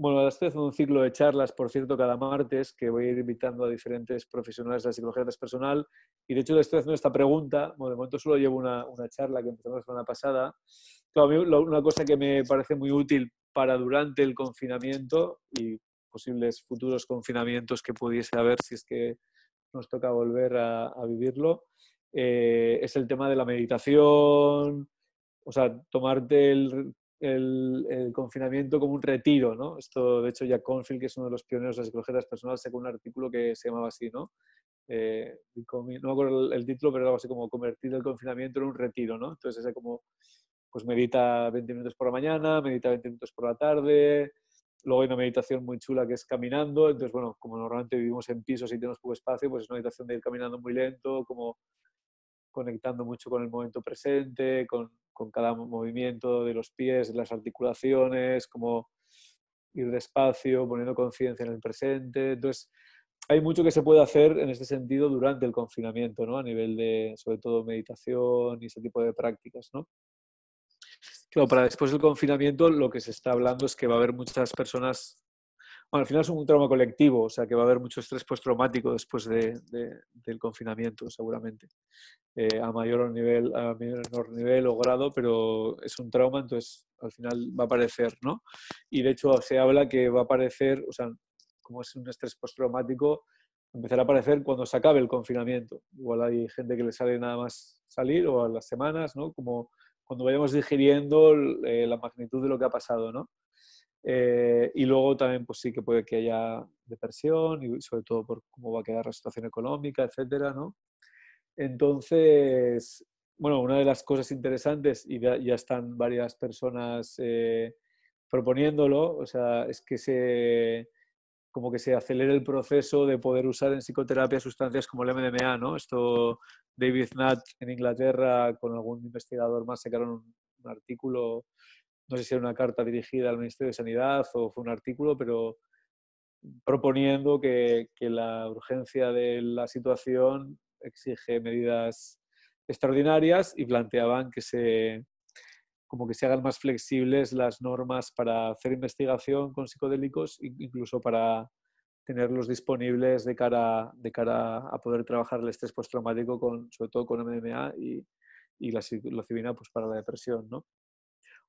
bueno, estoy haciendo un ciclo de charlas, por cierto, cada martes, que voy a ir invitando a diferentes profesionales de la psicología transpersonal. Y de hecho, le estoy haciendo esta pregunta. Bueno, de momento solo llevo una, una charla que empezamos la semana pasada. Claro, a mí una cosa que me parece muy útil para durante el confinamiento y posibles futuros confinamientos que pudiese haber si es que nos toca volver a, vivirlo, eh, es el tema de la meditación, o sea, tomarte el, el, confinamiento como un retiro, ¿no? Esto, de hecho, Jack Confield, que es uno de los pioneros de la psicología personal, sacó un artículo que se llamaba así, ¿no? Eh, no me acuerdo el, título, pero algo así como convertir el confinamiento en un retiro, ¿no? Entonces, es como pues medita 20 minutos por la mañana, medita 20 minutos por la tarde, luego hay una meditación muy chula que es caminando, entonces bueno, como normalmente vivimos en pisos y tenemos poco espacio, pues es una meditación de ir caminando muy lento, como conectando mucho con el momento presente, con, con cada movimiento de los pies, las articulaciones, como ir despacio, poniendo conciencia en el presente. Entonces, hay mucho que se puede hacer en este sentido durante el confinamiento, ¿no? A nivel de, sobre todo, meditación y ese tipo de prácticas, ¿no? Claro, para después del confinamiento lo que se está hablando es que va a haber muchas personas bueno, al final es un trauma colectivo, o sea que va a haber mucho estrés postraumático después de, del confinamiento, seguramente, eh, a mayor nivel, a menor nivel o grado, pero es un trauma, entonces al final va a aparecer, ¿no? Y de hecho se habla que va a aparecer, o sea, como es un estrés postraumático, empezará a aparecer cuando se acabe el confinamiento. Igual hay gente que le sale nada más salir o a las semanas, ¿no? Como cuando vayamos digiriendo eh, la magnitud de lo que ha pasado, ¿no? Eh, y luego también, pues sí que puede que haya depresión y sobre todo por cómo va a quedar la situación económica, etcétera, ¿no? Entonces, bueno, una de las cosas interesantes, y ya, están varias personas eh, proponiéndolo, o sea, es que se como que se acelere el proceso de poder usar en psicoterapia sustancias como el MDMA, ¿no? Esto David Nutt en Inglaterra con algún investigador más sacaron un artículo no sé si era una carta dirigida al Ministerio de Sanidad o fue un artículo, pero proponiendo que, la urgencia de la situación exige medidas extraordinarias y planteaban que se como que se hagan más flexibles las normas para hacer investigación con psicodélicos, incluso para tenerlos disponibles de cara, de cara a poder trabajar el estrés postraumático, con, sobre todo con MDMA y, y la psilocibina pues, para la depresión. ¿no?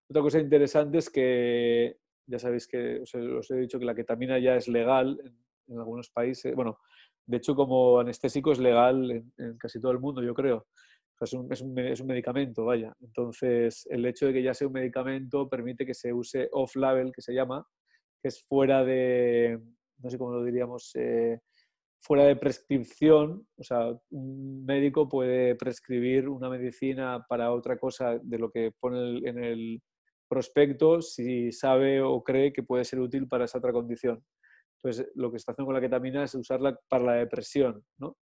Otra cosa interesante es que, ya sabéis que os he, dicho que la ketamina ya es legal en, algunos países. Bueno, de hecho, como anestésico es legal en, casi todo el mundo, yo creo. es, un, es, un, es, un, medicamento, vaya. Entonces, el hecho de que ya sea un medicamento permite que se use off-label, que se llama, que es fuera de, no sé cómo lo diríamos, eh, fuera de prescripción, o sea, un médico puede prescribir una medicina para otra cosa de lo que pone en el, prospecto si sabe o cree que puede ser útil para esa otra condición. Entonces, lo que está haciendo con la ketamina es usarla para la depresión, ¿no?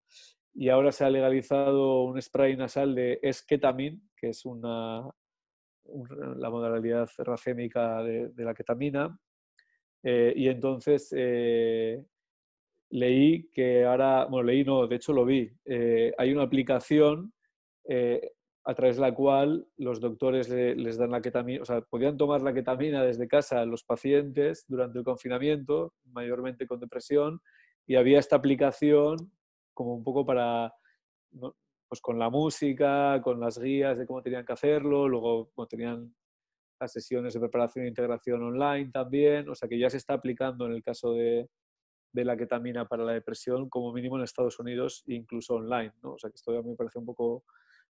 Y ahora se ha legalizado un spray nasal de esketamine, que es una, la modalidad racémica de, la ketamina. Eh, y entonces eh, leí que ahora, bueno, leí no, de hecho lo vi, eh, hay una aplicación a través de la cual los doctores les dan la ketamina, o sea, podían tomar la ketamina desde casa a los pacientes durante el confinamiento, mayormente con depresión, y había esta aplicación como un poco para, pues con la música, con las guías de cómo tenían que hacerlo, luego tenían las sesiones de preparación e integración online también, o sea que ya se está aplicando en el caso de, de la ketamina para la depresión, como mínimo en Estados Unidos, incluso online, ¿no? O sea que esto ya me parece un poco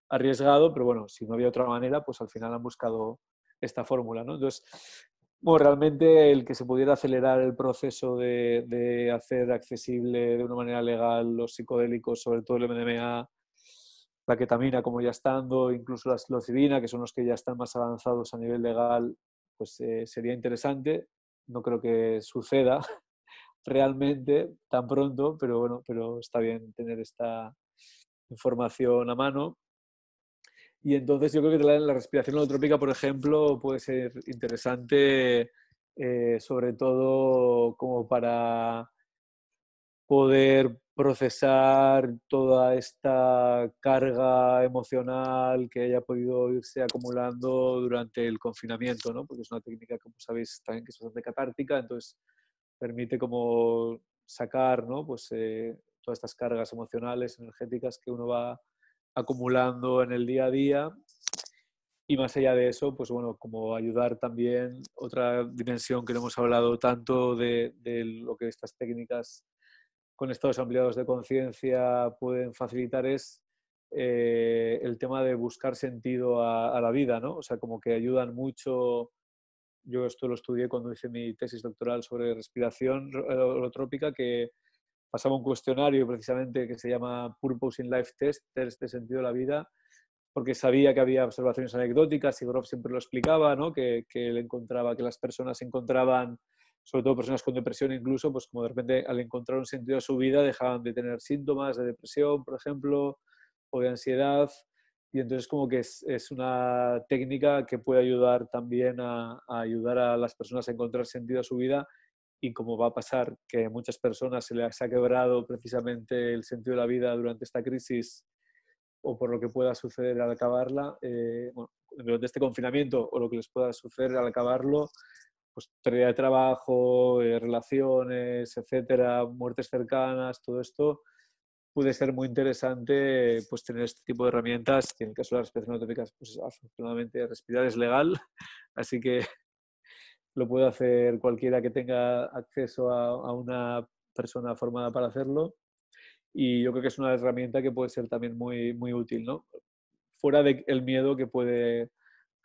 arriesgado, pero bueno, si no había otra manera, pues al final han buscado esta fórmula, ¿no? Entonces, bueno, realmente el que se pudiera acelerar el proceso de, hacer accesible de una manera legal los psicodélicos, sobre todo el MDMA, la ketamina como ya estando, incluso la psilocibina, que son los que ya están más avanzados a nivel legal, pues eh, sería interesante. No creo que suceda realmente tan pronto, pero bueno, pero está bien tener esta información a mano y entonces yo creo que la, respiración holotrópica, por ejemplo, puede ser interesante, eh, sobre todo como para poder procesar toda esta carga emocional que haya podido irse acumulando durante el confinamiento, ¿no? Porque es una técnica, como sabéis, también que es bastante catártica, entonces permite como sacar, ¿no? Pues eh, todas estas cargas emocionales, energéticas que uno va acumulando en el día a día. Y más allá de eso, pues bueno, como ayudar también, otra dimensión que no hemos hablado tanto de, lo que estas técnicas con estados ampliados de conciencia pueden facilitar es eh, el tema de buscar sentido a, la vida, ¿no? O sea, como que ayudan mucho. Yo esto lo estudié cuando hice mi tesis doctoral sobre respiración holotrópica, que pasaba un cuestionario precisamente que se llama Purpose in Life Test, test de sentido de la vida, porque sabía que había observaciones anecdóticas y Grof siempre lo explicaba, ¿no? que, que él encontraba que las personas encontraban, sobre todo personas con depresión incluso, pues como de repente al encontrar un sentido a su vida dejaban de tener síntomas de depresión, por ejemplo, o de ansiedad, y entonces como que es, una técnica que puede ayudar también a, ayudar a las personas a encontrar sentido a su vida y como va a pasar que a muchas personas se les ha quebrado precisamente el sentido de la vida durante esta crisis o por lo que pueda suceder al acabarla, eh, bueno, durante este confinamiento o lo que les pueda suceder al acabarlo, pues pérdida de trabajo, eh, relaciones, etcétera, muertes cercanas, todo esto, puede ser muy interesante pues tener este tipo de herramientas, que en el caso de las respiración autópicas, pues afortunadamente respirar es legal, así que lo puede hacer cualquiera que tenga acceso a, a una persona formada para hacerlo y yo creo que es una herramienta que puede ser también muy, muy útil, ¿no? Fuera del miedo que puede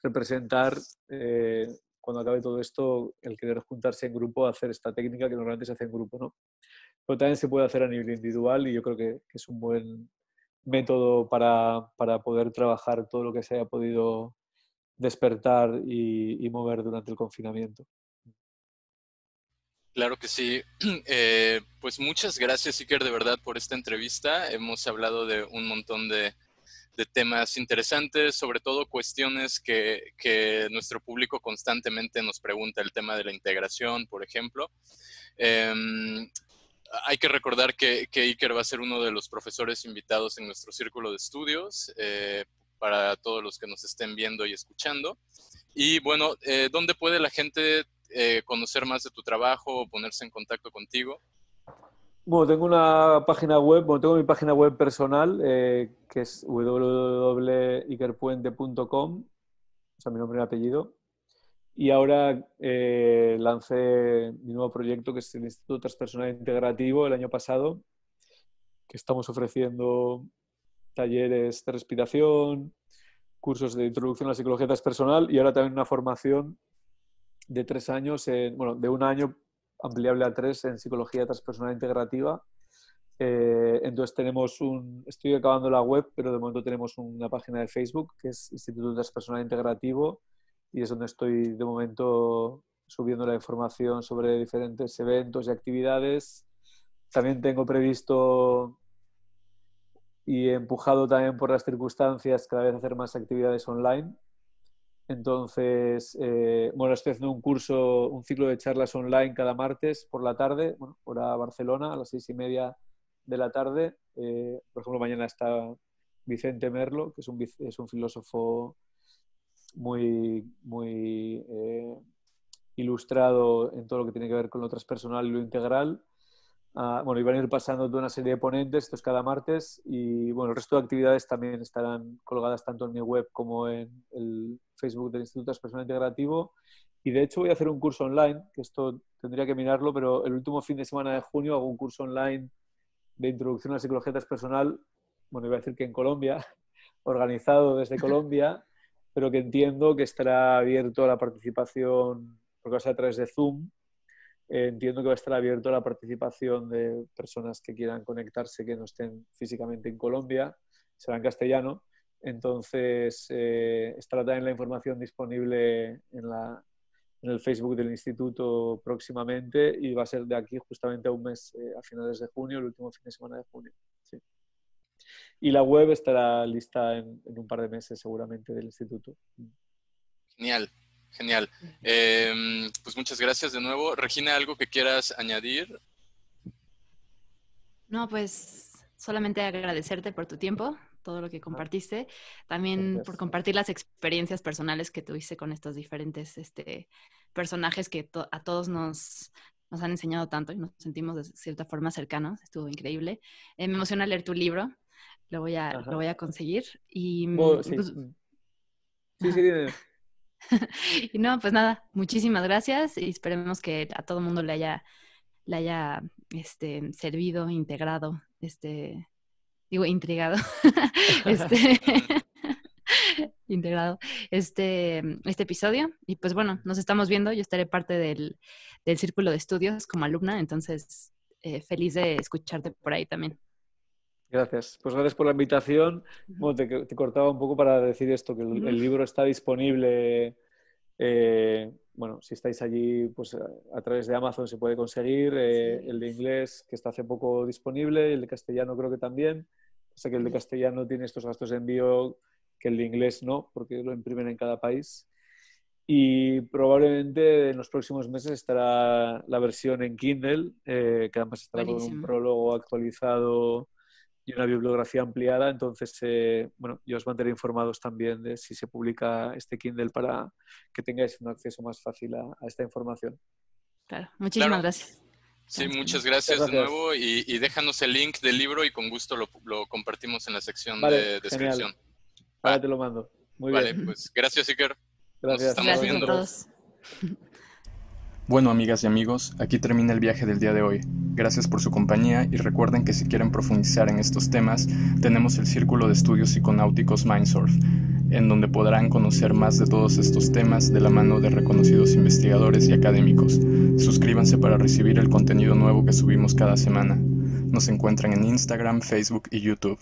representar eh, cuando acabe todo esto el querer juntarse en grupo a hacer esta técnica que normalmente se hace en grupo, ¿no? Pero también se puede hacer a nivel individual y yo creo que, es un buen método para, para, poder trabajar todo lo que se haya podido despertar y mover durante el confinamiento. Claro que sí. Eh, pues muchas gracias, Iker, de verdad, por esta entrevista. Hemos hablado de un montón de, temas interesantes, sobre todo cuestiones que, nuestro público constantemente nos pregunta, el tema de la integración, por ejemplo. Em, hay que recordar que, Iker va a ser uno de los profesores invitados en nuestro círculo de estudios eh, para todos los que nos estén viendo y escuchando. Y bueno, eh, ¿dónde puede la gente eh, conocer más de tu trabajo o ponerse en contacto contigo? Bueno, tengo una página web, bueno, tengo mi página web personal, eh, que es www.ikerpuente.com, o sea, mi nombre y apellido. Y ahora eh, lancé mi nuevo proyecto, que es el Instituto Transpersonal Integrativo, el año pasado, que estamos ofreciendo talleres de respiración, cursos de introducción a la psicología transpersonal y ahora también una formación de tres años, bueno, de un año ampliable a tres en psicología transpersonal integrativa. Eh, entonces tenemos un, estoy acabando la web, pero de momento tenemos una página de Facebook que es Instituto Transpersonal Integrativo y es donde estoy de momento subiendo la información sobre diferentes eventos y actividades. También tengo previsto y empujado también por las circunstancias cada vez hacer más actividades online entonces, eh, bueno, estoy haciendo un curso, un ciclo de charlas online cada martes por la tarde, bueno, hora Barcelona, a las seis y media de la tarde. Eh, por ejemplo, mañana está Vicente Merlo, que es un, es un filósofo muy, muy eh, ilustrado en todo lo que tiene que ver con lo transpersonal y lo integral. Ah, bueno, y van a ir pasando toda una serie de ponentes, esto es cada martes, y bueno, el resto de actividades también estarán colgadas tanto en mi web como en el Facebook del Instituto Transpersonal Integrativo. Y de hecho voy a hacer un curso online, que esto tendría que mirarlo, pero el último fin de semana de junio hago un curso online de introducción a la psicología transpersonal, bueno, iba a decir que en Colombia, organizado desde Colombia, pero que entiendo que estará abierto a la participación, porque va a ser a través de Zoom, eh, entiendo que va a estar abierto a la participación de personas que quieran conectarse que no estén físicamente en Colombia, será en castellano. Entonces, eh, estará también la información disponible en, la, en, el Facebook del instituto próximamente y va a ser de aquí justamente a un mes, eh, a finales de junio, el último fin de semana de junio. Y la web estará lista en, en un par de meses seguramente del instituto. Genial. Genial. Em, pues muchas gracias de nuevo. Regina, ¿algo que quieras añadir? No, pues solamente agradecerte por tu tiempo, todo lo que compartiste, también por compartir las experiencias personales que tuviste con estos diferentes este, personajes que a todos nos, nos han enseñado tanto y nos sentimos de cierta forma cercanos. Estuvo increíble. Eh, me emociona leer tu libro. Lo voy a, lo voy a conseguir. Y, pues sí, sí, sí, y no, pues nada, muchísimas gracias y esperemos que a todo mundo le haya, le haya este, servido, integrado, este, digo, intrigado, este, integrado este, este episodio. Y pues bueno, nos estamos viendo, yo estaré parte del, del círculo de estudios como alumna, entonces eh, feliz de escucharte por ahí también. Gracias. Pues gracias por la invitación. te, cortaba un poco para decir esto, que el, libro está disponible, eh, bueno, si estáis allí, pues a, través de Amazon se puede conseguir. Eh, el de inglés, que está hace poco disponible, el de castellano creo que también. O sea que el de castellano tiene estos gastos de envío que el inglés no, porque lo imprimen en cada país. Y probablemente en los próximos meses estará la versión en Kindle, eh, que además estará con un prólogo actualizado y una bibliografía ampliada. Entonces, eh, bueno, yo os mantendré informados también de si se publica este Kindle para que tengáis un acceso más fácil a, esta información. Claro, muchísimas gracias. Sí, muchas gracias, de nuevo y, déjanos el link del libro y con gusto lo, compartimos en la sección de descripción. Ahora te lo mando. Muy vale, pues gracias, Iker. Gracias. Nos estamos viendo. A todos. Bueno, amigas y amigos, aquí termina el viaje del día de hoy. Gracias por su compañía y recuerden que si quieren profundizar en estos temas, tenemos el Círculo de Estudios Psiconáuticos Mindsurf, en donde podrán conocer más de todos estos temas de la mano de reconocidos investigadores y académicos. Suscríbanse para recibir el contenido nuevo que subimos cada semana. Nos encuentran en Instagram, Facebook y YouTube.